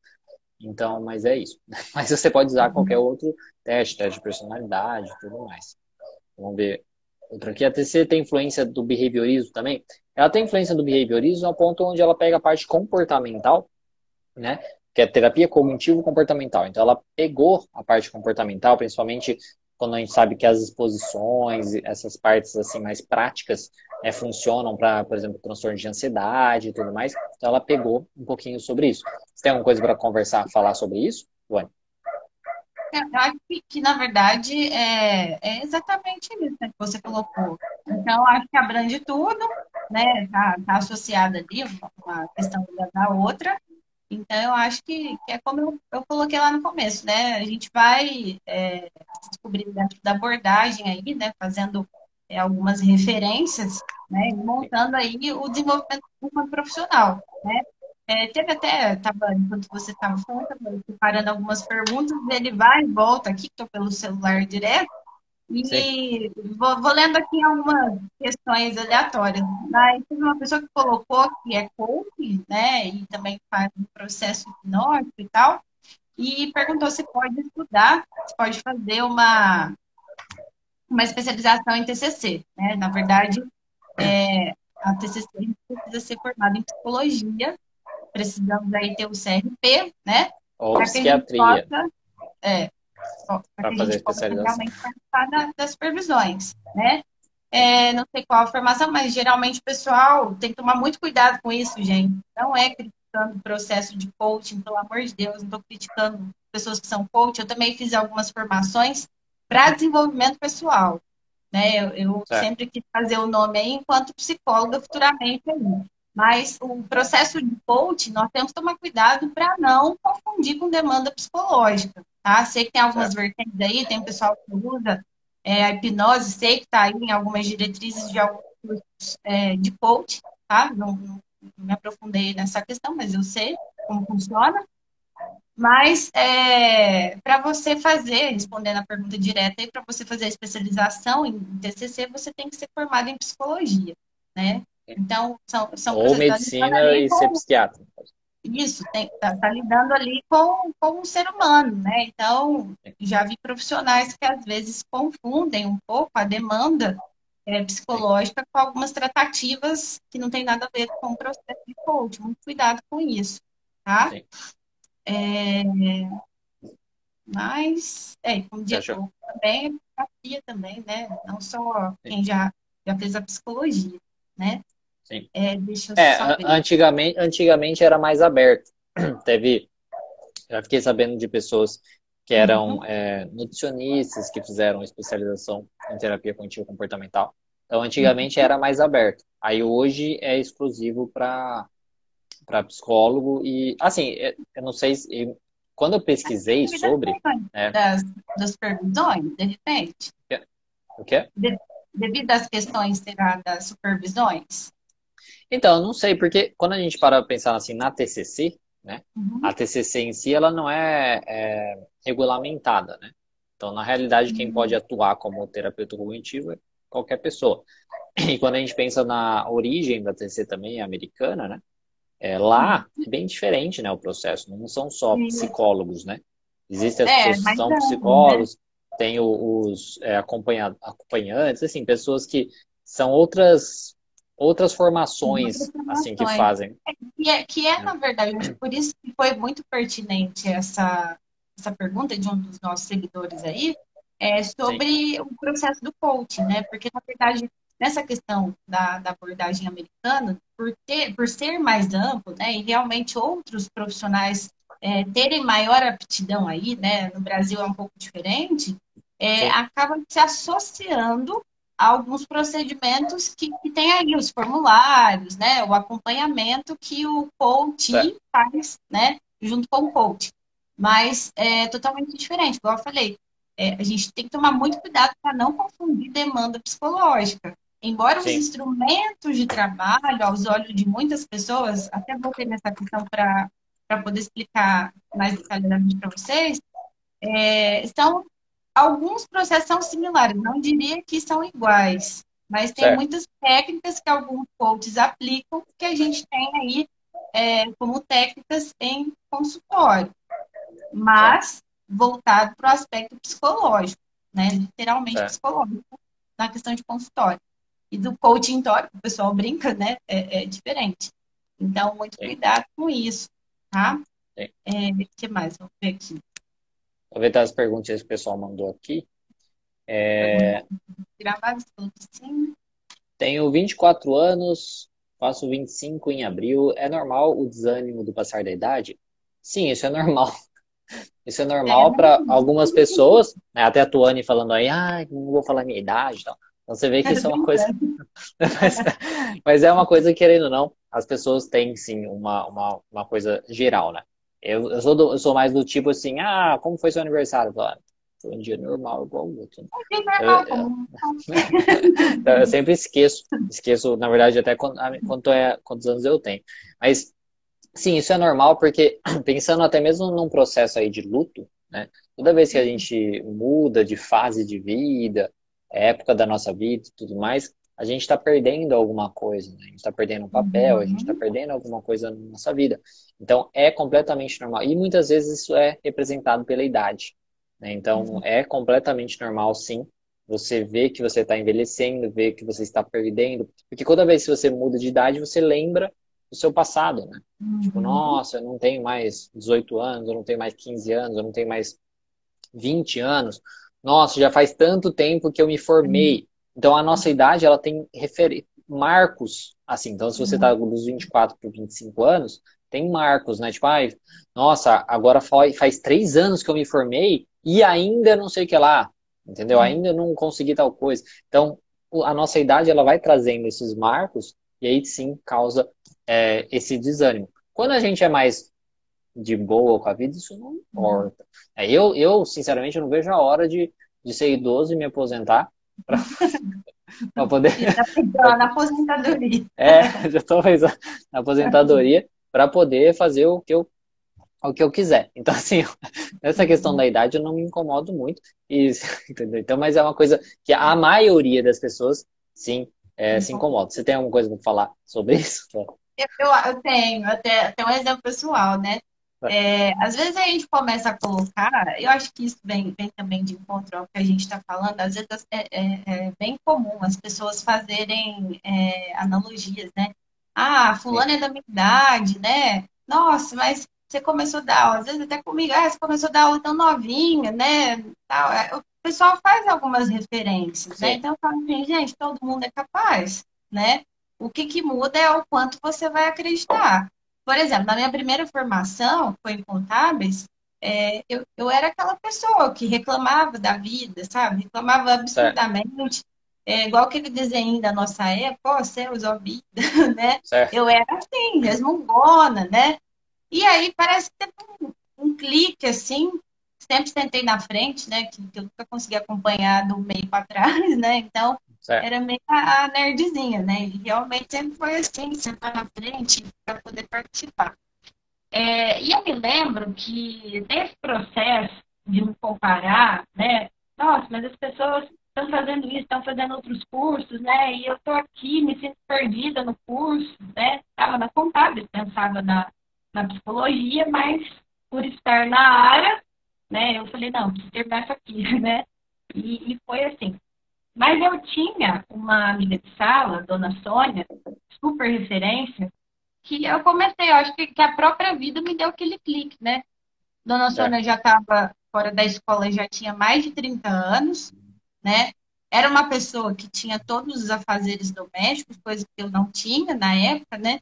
Então, mas é isso. Mas você pode usar qualquer uhum. outro teste, teste de personalidade e tudo mais. Vamos ver Outra aqui, a TC tem influência do behaviorismo também. Ela tem influência do behaviorismo ao ponto onde ela pega a parte comportamental, né? Que é terapia cognitivo-comportamental. Então, ela pegou a parte comportamental, principalmente quando a gente sabe que as exposições, essas partes assim mais práticas, né, funcionam para, por exemplo, transtorno de ansiedade e tudo mais. Então, ela pegou um pouquinho sobre isso. Você tem alguma coisa para conversar, falar sobre isso, Luane? Eu acho que, na verdade, é, é exatamente isso né, que você colocou. Então, acho que abrange tudo, né? Está tá associada ali uma questão da outra. Então, eu acho que, que é como eu, eu, coloquei lá no começo, né? A gente vai é, descobrir dentro da abordagem aí, né? Fazendo é, algumas referências, né? montando aí o desenvolvimento do profissional, né? É, teve até, tava, enquanto você estava falando, preparando algumas perguntas, ele vai e volta aqui, estou pelo celular direto, e vou, vou, lendo aqui algumas questões aleatórias. Aí teve uma pessoa que colocou que é coach, né, e também faz processo hipnótico e tal, e perguntou se pode estudar, se pode fazer uma, uma especialização em TCC, né? Na verdade, é, a TCC precisa ser formada em psicologia precisamos aí ter o CRP, né? Ou psiquiatria. Possa, é, para fazer especialização. realmente participar da, das supervisões, né? É, não sei qual a formação, mas geralmente o pessoal tem que tomar muito cuidado com isso, gente. Não é criticando o processo de coaching, pelo amor de Deus, não estou criticando pessoas que são coach. Eu também fiz algumas formações para desenvolvimento pessoal. Né? Eu, eu sempre quis fazer o nome aí enquanto psicóloga futuramente aí. Mas o processo de coaching, nós temos que tomar cuidado para não confundir com demanda psicológica, tá? Sei que tem algumas vertentes aí, tem pessoal que usa é, a hipnose, sei que está aí em algumas diretrizes de alguns cursos é, de coaching, tá? Não, não, me aprofundei nessa questão, mas eu sei como funciona. Mas é, para você fazer, respondendo a pergunta direta, para você fazer a especialização em TCC, você tem que ser formado em psicologia, né? Então, são, são Ou medicina e com... ser psiquiatra. Isso, está tá lidando ali com, com um ser humano, né? Então, já vi profissionais que às vezes confundem um pouco a demanda é, psicológica com algumas tratativas que não tem nada a ver com o processo de coaching. Muito cuidado com isso, tá? É, mas, é, como dia também, é terapia também, né? Não só quem já, já fez a psicologia, né? Sim. É, é antigamente, antigamente era mais aberto. Teve, já fiquei sabendo de pessoas que eram uhum. é, nutricionistas que fizeram especialização em terapia cognitivo comportamental. Então, antigamente uhum. era mais aberto. Aí hoje é exclusivo para para psicólogo e assim, é, eu não sei se quando eu pesquisei sobre né, das, das supervisões, de repente. O quê? De, devido às questões será das supervisões. Então, eu não sei, porque quando a gente para pensar assim na TCC, né? Uhum. A TCC em si, ela não é, é regulamentada, né? Então, na realidade, uhum. quem pode atuar como terapeuta cognitivo é qualquer pessoa. E quando a gente pensa na origem da TCC também, americana, né? É, lá é bem diferente, né, o processo. Não são só psicólogos, né? Existem as é, pessoas que são né? psicólogos, né? tem os é, acompanhantes, assim, pessoas que são outras outras formações, outras formações. assim que fazem. É, que, é, que é, na verdade, por isso que foi muito pertinente essa, essa pergunta de um dos nossos seguidores aí, é sobre Sim. o processo do coaching, né? Porque, na verdade, nessa questão da, da abordagem americana, por, ter, por ser mais amplo, né, e realmente outros profissionais é, terem maior aptidão aí, né, no Brasil é um pouco diferente, é, acaba se associando a alguns procedimentos que, que tem aí os formulários, né, o acompanhamento que o coach é. faz, né, junto com o coach. Mas é totalmente diferente, igual eu falei, é, a gente tem que tomar muito cuidado para não confundir demanda psicológica. Embora Sim. os instrumentos de trabalho, aos olhos de muitas pessoas, até voltei nessa questão para poder explicar mais detalhadamente para vocês, é, são alguns processos são similares, não diria que são iguais, mas tem certo. muitas técnicas que alguns coaches aplicam que a gente tem aí é, como técnicas em consultório, mas voltado para o aspecto psicológico, né? Literalmente é. psicológico na questão de consultório. E do coaching o pessoal brinca, né? É, é diferente. Então, muito Sim. cuidado com isso, tá? O é, que mais? Vamos ver aqui. Aproveitar as perguntas que o pessoal mandou aqui. É... Sim. Tenho 24 anos, faço 25 em abril. É normal o desânimo do passar da idade? Sim, isso é normal. Isso é normal é, para algumas pessoas, né? até a Tuane falando aí, ah, não vou falar minha idade e tal. Então você vê que isso é uma coisa. mas, mas, é uma coisa, querendo ou não, as pessoas têm sim uma, uma, uma coisa geral, né? Eu, eu, sou do, eu sou mais do tipo assim, ah, como foi seu aniversário? Falo, foi um dia normal igual o outro. Eu, eu, eu, sempre esqueço, esqueço, na verdade, até quanto, quanto é, quantos anos eu tenho. Mas Sim, isso é normal, porque pensando até mesmo num processo aí de luto, né? Toda vez que a gente muda de fase de vida, época da nossa vida e tudo mais, a gente está perdendo alguma coisa, né? A gente está perdendo um papel, uhum. a gente está uhum. perdendo alguma coisa na nossa vida. Então, é completamente normal. E muitas vezes isso é representado pela idade. Né? Então, uhum. é completamente normal, sim, você vê que você está envelhecendo, ver que você está perdendo. Porque toda vez que você muda de idade, você lembra do seu passado, né? Uhum. Tipo, nossa, eu não tenho mais 18 anos, eu não tenho mais 15 anos, eu não tenho mais 20 anos. Nossa, já faz tanto tempo que eu me formei. Uhum. Então, a nossa idade, ela tem refer... marcos, assim. Então, se você está dos 24 para 25 anos, tem marcos, né? Tipo, ai, nossa, agora faz três anos que eu me formei e ainda não sei o que lá, entendeu? Uhum. Ainda não consegui tal coisa. Então, a nossa idade, ela vai trazendo esses marcos e aí sim causa é, esse desânimo. Quando a gente é mais de boa com a vida, isso não importa. É, eu, eu, sinceramente, não vejo a hora de, de ser idoso e me aposentar para poder. Já na aposentadoria. É, já estou na aposentadoria para poder fazer o que eu o que eu quiser. Então, assim, essa questão da idade eu não me incomodo muito. E, entendeu? Então, mas é uma coisa que a maioria das pessoas, sim, é, se incomoda. Você tem alguma coisa para falar sobre isso? Eu, eu, tenho, até, até um exemplo pessoal, né? É, às vezes a gente começa a colocar, eu acho que isso vem, vem também de encontro ao que a gente está falando, às vezes é, é, é, bem comum as pessoas fazerem é, analogias, né? Ah, fulano é da minha idade, né? Nossa, mas você começou a dar aula, às vezes até comigo, ah, você começou a dar aula tão novinha, né? É, o pessoal faz algumas referências, né? Né? Então eu falo assim, gente, todo mundo é capaz, né? O que, que muda é o quanto você vai acreditar. Por exemplo, na minha primeira formação, foi em contábeis, é, eu, eu era aquela pessoa que reclamava da vida, sabe? Reclamava absurdamente. É, igual aquele desenho da nossa época, ó, céus, ó vida, né? Certo. Eu era assim, resmungona, né? E aí parece que teve um, um clique, assim, sempre sentei na frente, né? Que, que eu nunca consegui acompanhar do meio para trás, né? Então, Certo. Era meio a nerdzinha, né? Realmente sempre foi assim, sentar na frente para poder participar. É, e eu me lembro que nesse processo de me comparar, né? Nossa, mas as pessoas estão fazendo isso, estão fazendo outros cursos, né? E eu estou aqui, me sinto perdida no curso, né? Estava na contábil, pensava na, na psicologia, mas por estar na área, né? Eu falei, não, preciso terminar isso aqui, né? E, e foi assim. Mas eu tinha uma amiga de sala, dona Sônia, super referência, que eu comecei, eu acho que, que a própria vida me deu aquele clique, né? Dona Sônia já estava fora da escola, já tinha mais de 30 anos, né? era uma pessoa que tinha todos os afazeres domésticos, coisa que eu não tinha na época, né?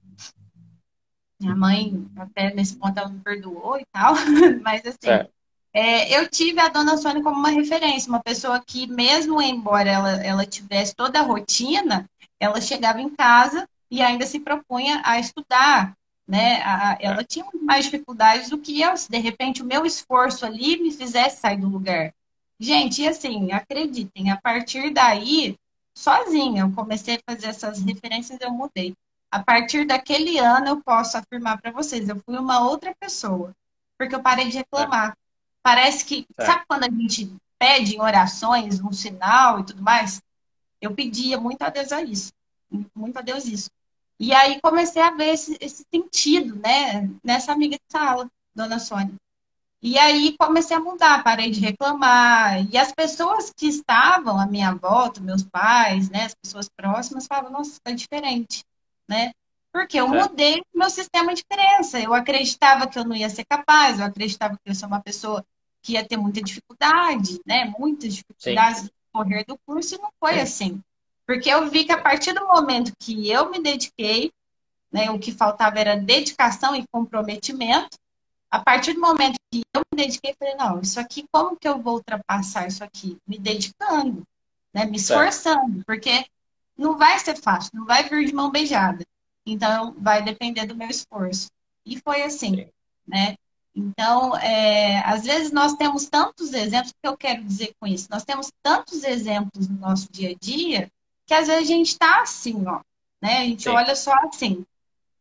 Minha mãe, até nesse ponto, ela me perdoou e tal, mas assim, é, eu tive a dona Sônia como uma referência, uma pessoa que, mesmo embora ela, ela tivesse toda a rotina, ela chegava em casa e ainda se propunha a estudar, né? A, ela tinha mais dificuldades do que eu, se de repente o meu esforço ali me fizesse sair do lugar. Gente, e assim, acreditem, a partir daí, sozinha, eu comecei a fazer essas referências, eu mudei. A partir daquele ano, eu posso afirmar para vocês, eu fui uma outra pessoa, porque eu parei de reclamar. Parece que, é. sabe quando a gente pede em orações um sinal e tudo mais? Eu pedia muito a Deus a isso, muito a Deus isso. E aí comecei a ver esse, esse sentido, né, nessa amiga de sala, Dona Sônia. E aí comecei a mudar, parei de reclamar. E as pessoas que estavam à minha volta, meus pais, né, as pessoas próximas, falavam, nossa, está diferente, né? Porque eu é. mudei meu sistema de crença. Eu acreditava que eu não ia ser capaz, eu acreditava que eu sou uma pessoa que ia ter muita dificuldade, né? Muitas dificuldades no correr do curso, e não foi é. assim. Porque eu vi que a partir do momento que eu me dediquei, né, o que faltava era dedicação e comprometimento, a partir do momento que eu me dediquei, falei, não, isso aqui, como que eu vou ultrapassar isso aqui? Me dedicando, né? Me esforçando, certo. porque não vai ser fácil, não vai vir de mão beijada. Então, vai depender do meu esforço. E foi assim, né? Então, é, às vezes nós temos tantos exemplos, o que eu quero dizer com isso? Nós temos tantos exemplos no nosso dia a dia, que às vezes a gente está assim, ó, né? A gente Sim. olha só assim.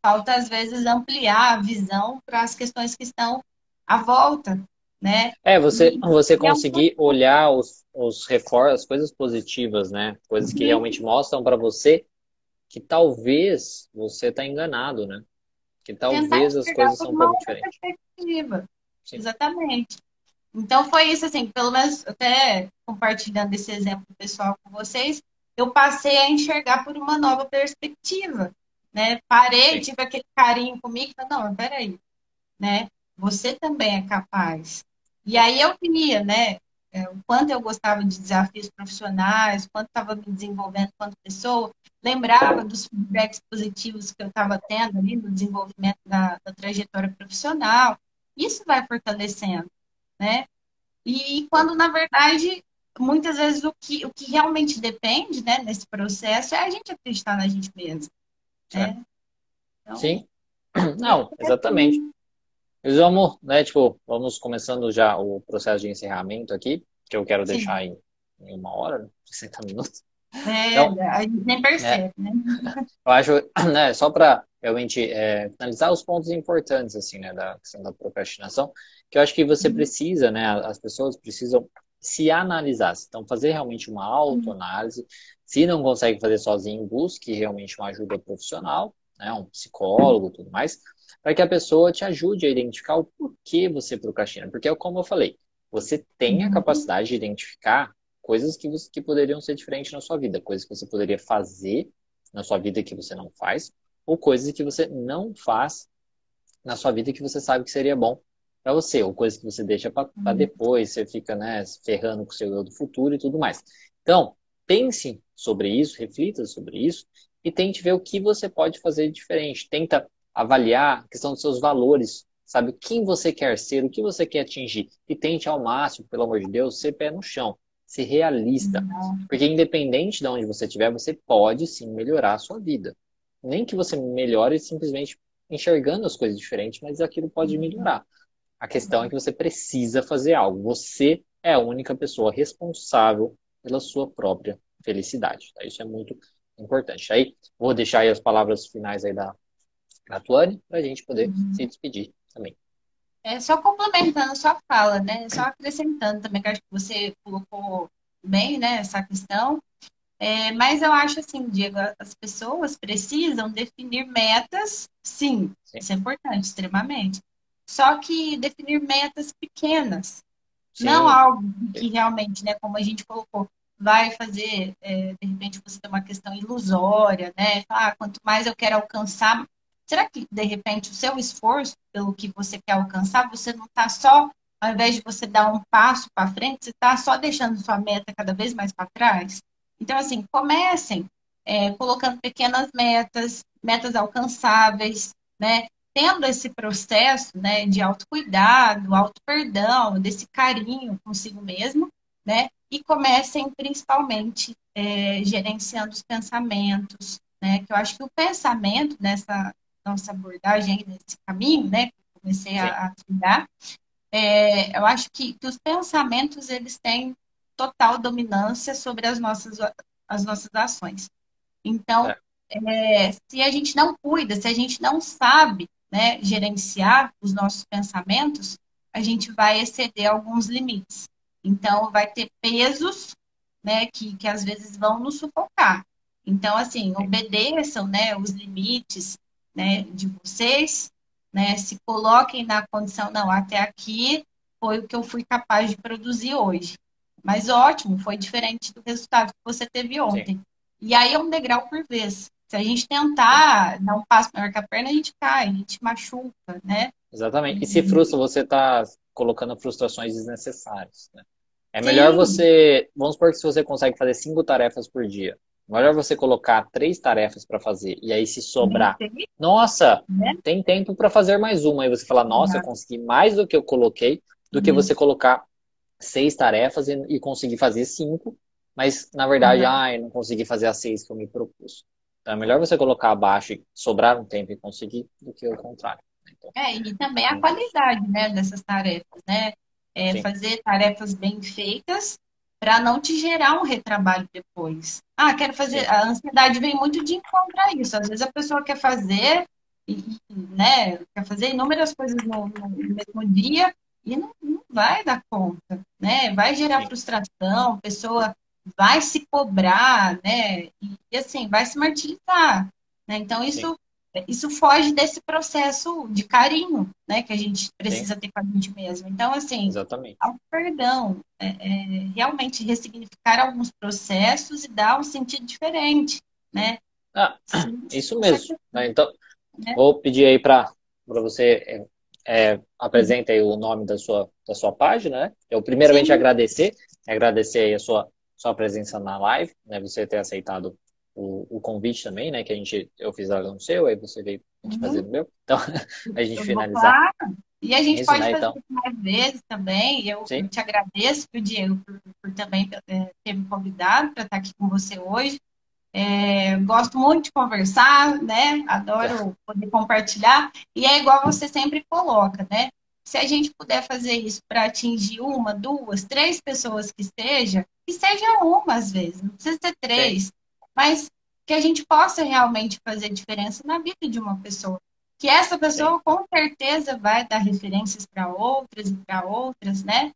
Falta, às vezes, ampliar a visão para as questões que estão à volta, né? É, você, você conseguir olhar os, os reforços, as coisas positivas, né? Coisas que uhum. realmente mostram para você que talvez você está enganado, né? Que talvez as coisas são um pouco diferentes. Sim. Exatamente. Então foi isso assim, pelo menos até compartilhando esse exemplo pessoal com vocês, eu passei a enxergar por uma nova perspectiva né? Parei, Sim. tive aquele carinho comigo, falei, não, peraí, né? Você também é capaz. E aí eu via, né? É, o quanto eu gostava de desafios profissionais, o quanto estava me desenvolvendo quanto pessoa, lembrava dos feedbacks positivos que eu estava tendo ali no desenvolvimento da, da trajetória profissional. Isso vai fortalecendo, né? E quando, na verdade, muitas vezes o que, o que realmente depende né, nesse processo é a gente acreditar na gente mesmo. É. Então, Sim. Não, exatamente. Nós vamos, né, tipo, vamos começando já o processo de encerramento aqui, que eu quero Sim. deixar em, em, uma hora, 60 minutos. É, então, a gente nem percebe, né? né? Eu acho, né, só para realmente é, finalizar os pontos importantes, assim, né, da questão da procrastinação, que eu acho que você uhum. precisa, né, as pessoas precisam se analisar. Então, fazer realmente uma autoanálise. Se não consegue fazer sozinho, busque realmente uma ajuda profissional, né, um psicólogo e tudo mais, para que a pessoa te ajude a identificar o porquê você procrastina. Porque, como eu falei, você tem a uhum. capacidade de identificar coisas que, que poderiam ser diferentes na sua vida, coisas que você poderia fazer na sua vida que você não faz, ou coisas que você não faz na sua vida que você sabe que seria bom para você, ou coisa que você deixa para uhum. depois, você fica né, ferrando com o seu eu do futuro e tudo mais. Então, pense sobre isso, reflita sobre isso e tente ver o que você pode fazer diferente. Tenta avaliar a questão dos seus valores, sabe? Quem você quer ser, o que você quer atingir. E tente ao máximo, pelo amor de Deus, ser pé no chão, ser realista. Uhum. Porque independente de onde você estiver, você pode sim melhorar a sua vida. Nem que você melhore simplesmente enxergando as coisas diferentes, mas aquilo pode uhum. melhorar. A questão é que você precisa fazer algo. Você é a única pessoa responsável pela sua própria felicidade. Tá? Isso é muito importante. Aí, vou deixar aí as palavras finais aí da, da Tuane para a gente poder uhum. se despedir também. É só complementando a sua fala, né? Só acrescentando também, que acho que você colocou bem, né, essa questão. É, mas eu acho assim, Diego, as pessoas precisam definir metas, sim, sim. isso é importante, extremamente. Só que definir metas pequenas, Sim. não algo que realmente, né, como a gente colocou, vai fazer, é, de repente, você ter uma questão ilusória, né? Ah, quanto mais eu quero alcançar, será que, de repente, o seu esforço pelo que você quer alcançar, você não está só, ao invés de você dar um passo para frente, você está só deixando sua meta cada vez mais para trás? Então, assim, comecem é, colocando pequenas metas, metas alcançáveis, né? Tendo esse processo né, de autocuidado, auto-perdão, desse carinho consigo mesmo, né? E comecem principalmente é, gerenciando os pensamentos, né? Que eu acho que o pensamento nessa nossa abordagem, nesse caminho, né? Que eu comecei a, a trilhar, é, eu acho que, que os pensamentos eles têm total dominância sobre as nossas, as nossas ações. Então, é. É, se a gente não cuida, se a gente não sabe né, gerenciar os nossos pensamentos, a gente vai exceder alguns limites. Então, vai ter pesos né, que, que às vezes vão nos sufocar. Então, assim, obedeçam né, os limites né, de vocês, né, se coloquem na condição, não, até aqui foi o que eu fui capaz de produzir hoje. Mas ótimo, foi diferente do resultado que você teve ontem. Sim. E aí é um degrau por vez. Se a gente tentar dar um passo maior que a perna, a gente cai, a gente machuca, né? Exatamente. E se frustra, você está colocando frustrações desnecessárias. Né? É melhor Sim. você. Vamos supor que se você consegue fazer cinco tarefas por dia. Melhor você colocar três tarefas para fazer. E aí, se sobrar, nossa, né? tem tempo para fazer mais uma. Aí você fala, nossa, eu consegui mais do que eu coloquei, do que uhum. você colocar seis tarefas e, e conseguir fazer cinco, mas na verdade, uhum. eu não consegui fazer as seis que eu me propus. Então é melhor você colocar abaixo e sobrar um tempo e conseguir do que o contrário. Então, é, e também a qualidade né, dessas tarefas, né? É, fazer tarefas bem feitas para não te gerar um retrabalho depois. Ah, quero fazer. Sim. A ansiedade vem muito de encontrar isso. Às vezes a pessoa quer fazer, né? Quer fazer inúmeras coisas no, no mesmo dia e não, não vai dar conta, né? Vai gerar Sim. frustração, a pessoa vai se cobrar, né? E, e assim, vai se martirizar, né? Então isso Sim. isso foge desse processo de carinho, né? Que a gente precisa Sim. ter com a gente mesmo. Então assim, Exatamente. ao perdão, é, é, realmente ressignificar alguns processos e dar um sentido diferente, né? Ah, isso mesmo. Né? Então, né? vou pedir aí para você é, é, apresenta aí o nome da sua, da sua página, né? Eu primeiramente Sim. agradecer, agradecer aí a sua, sua presença na live, né? Você ter aceitado o, o convite também, né? Que a gente, eu fiz lá no seu, aí você veio uhum. fazer no meu. Então, a gente finalizar. E a gente Isso, pode né, fazer então. mais vezes também. Eu, eu te agradeço, Diego, por, por também é, ter me convidado para estar aqui com você hoje. É, gosto muito de conversar, né? Adoro poder compartilhar. E é igual você sempre coloca, né? Se a gente puder fazer isso para atingir uma, duas, três pessoas que esteja, que seja uma às vezes, não precisa ser três, Sim. mas que a gente possa realmente fazer diferença na vida de uma pessoa. Que essa pessoa Sim. com certeza vai dar referências para outras e para outras, né?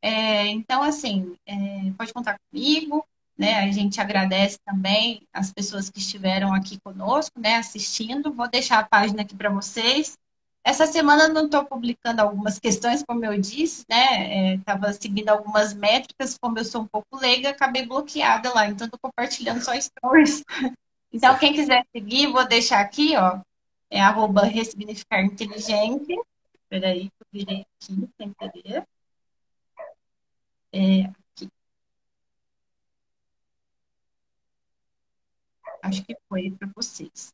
É, então, assim, é, pode contar comigo. Né? A gente agradece também as pessoas que estiveram aqui conosco, né, assistindo. Vou deixar a página aqui para vocês. Essa semana não estou publicando algumas questões, como eu disse, né? Estava é, seguindo algumas métricas, como eu sou um pouco leiga, acabei bloqueada lá, então estou compartilhando só stories. Então, quem quiser seguir, vou deixar aqui, ó. É arroba ressignificar inteligente. Espera aí, que eu virei aqui sem querer. É, Acho que foi para vocês.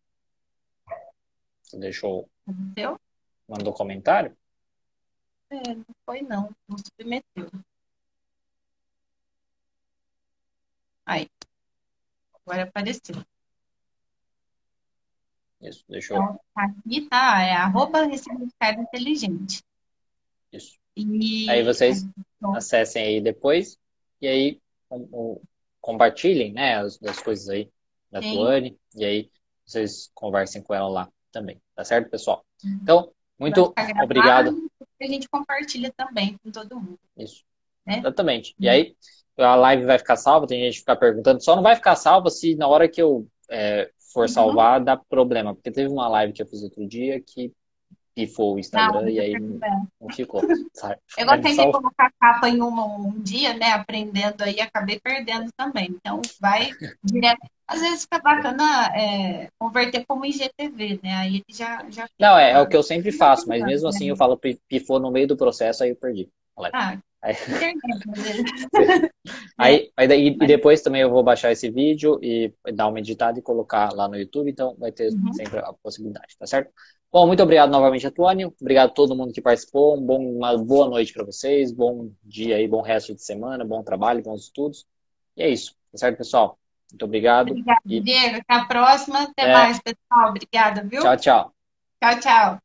Você deixou. Entendeu? Mandou comentário? É, não foi não. Não submeteu. Aí. Agora apareceu. Isso, deixou. Então, aqui tá, é arroba ressignificado inteligente. Isso. E... Aí vocês acessem aí depois e aí compartilhem, né, as, as coisas aí da Sim. Tuane, e aí vocês conversem com ela lá também, tá certo, pessoal? Uhum. Então, muito obrigado. A gente compartilha também com todo mundo. Isso. Né? Exatamente. E aí, a live vai ficar salva, tem gente que fica perguntando, só não vai ficar salva se na hora que eu é, for uhum. salvar dá problema, porque teve uma live que eu fiz outro dia que pifou o Instagram não, e aí não ficou. Sabe? Eu gostei de colocar capa em um, um dia, né? Aprendendo aí, acabei perdendo também. Então vai direto. Às vezes fica bacana é, converter como IGTV, né? Aí ele já, já Não, é, é, o que eu sempre faço, mas mesmo assim eu falo pifou no meio do processo, aí eu perdi. Ah, Aí... aí, aí, e depois também eu vou baixar esse vídeo e dar uma editada e colocar lá no YouTube, então vai ter uhum. sempre a possibilidade, tá certo? Bom, muito obrigado novamente, Antônio. Obrigado a todo mundo que participou. Um bom, uma boa noite para vocês, bom dia aí, bom resto de semana, bom trabalho, bons estudos. E é isso, tá certo, pessoal? Muito obrigado. Obrigada, e... Diego. Até a próxima. Até é... mais, pessoal. Obrigada, viu? Tchau, tchau. Tchau, tchau.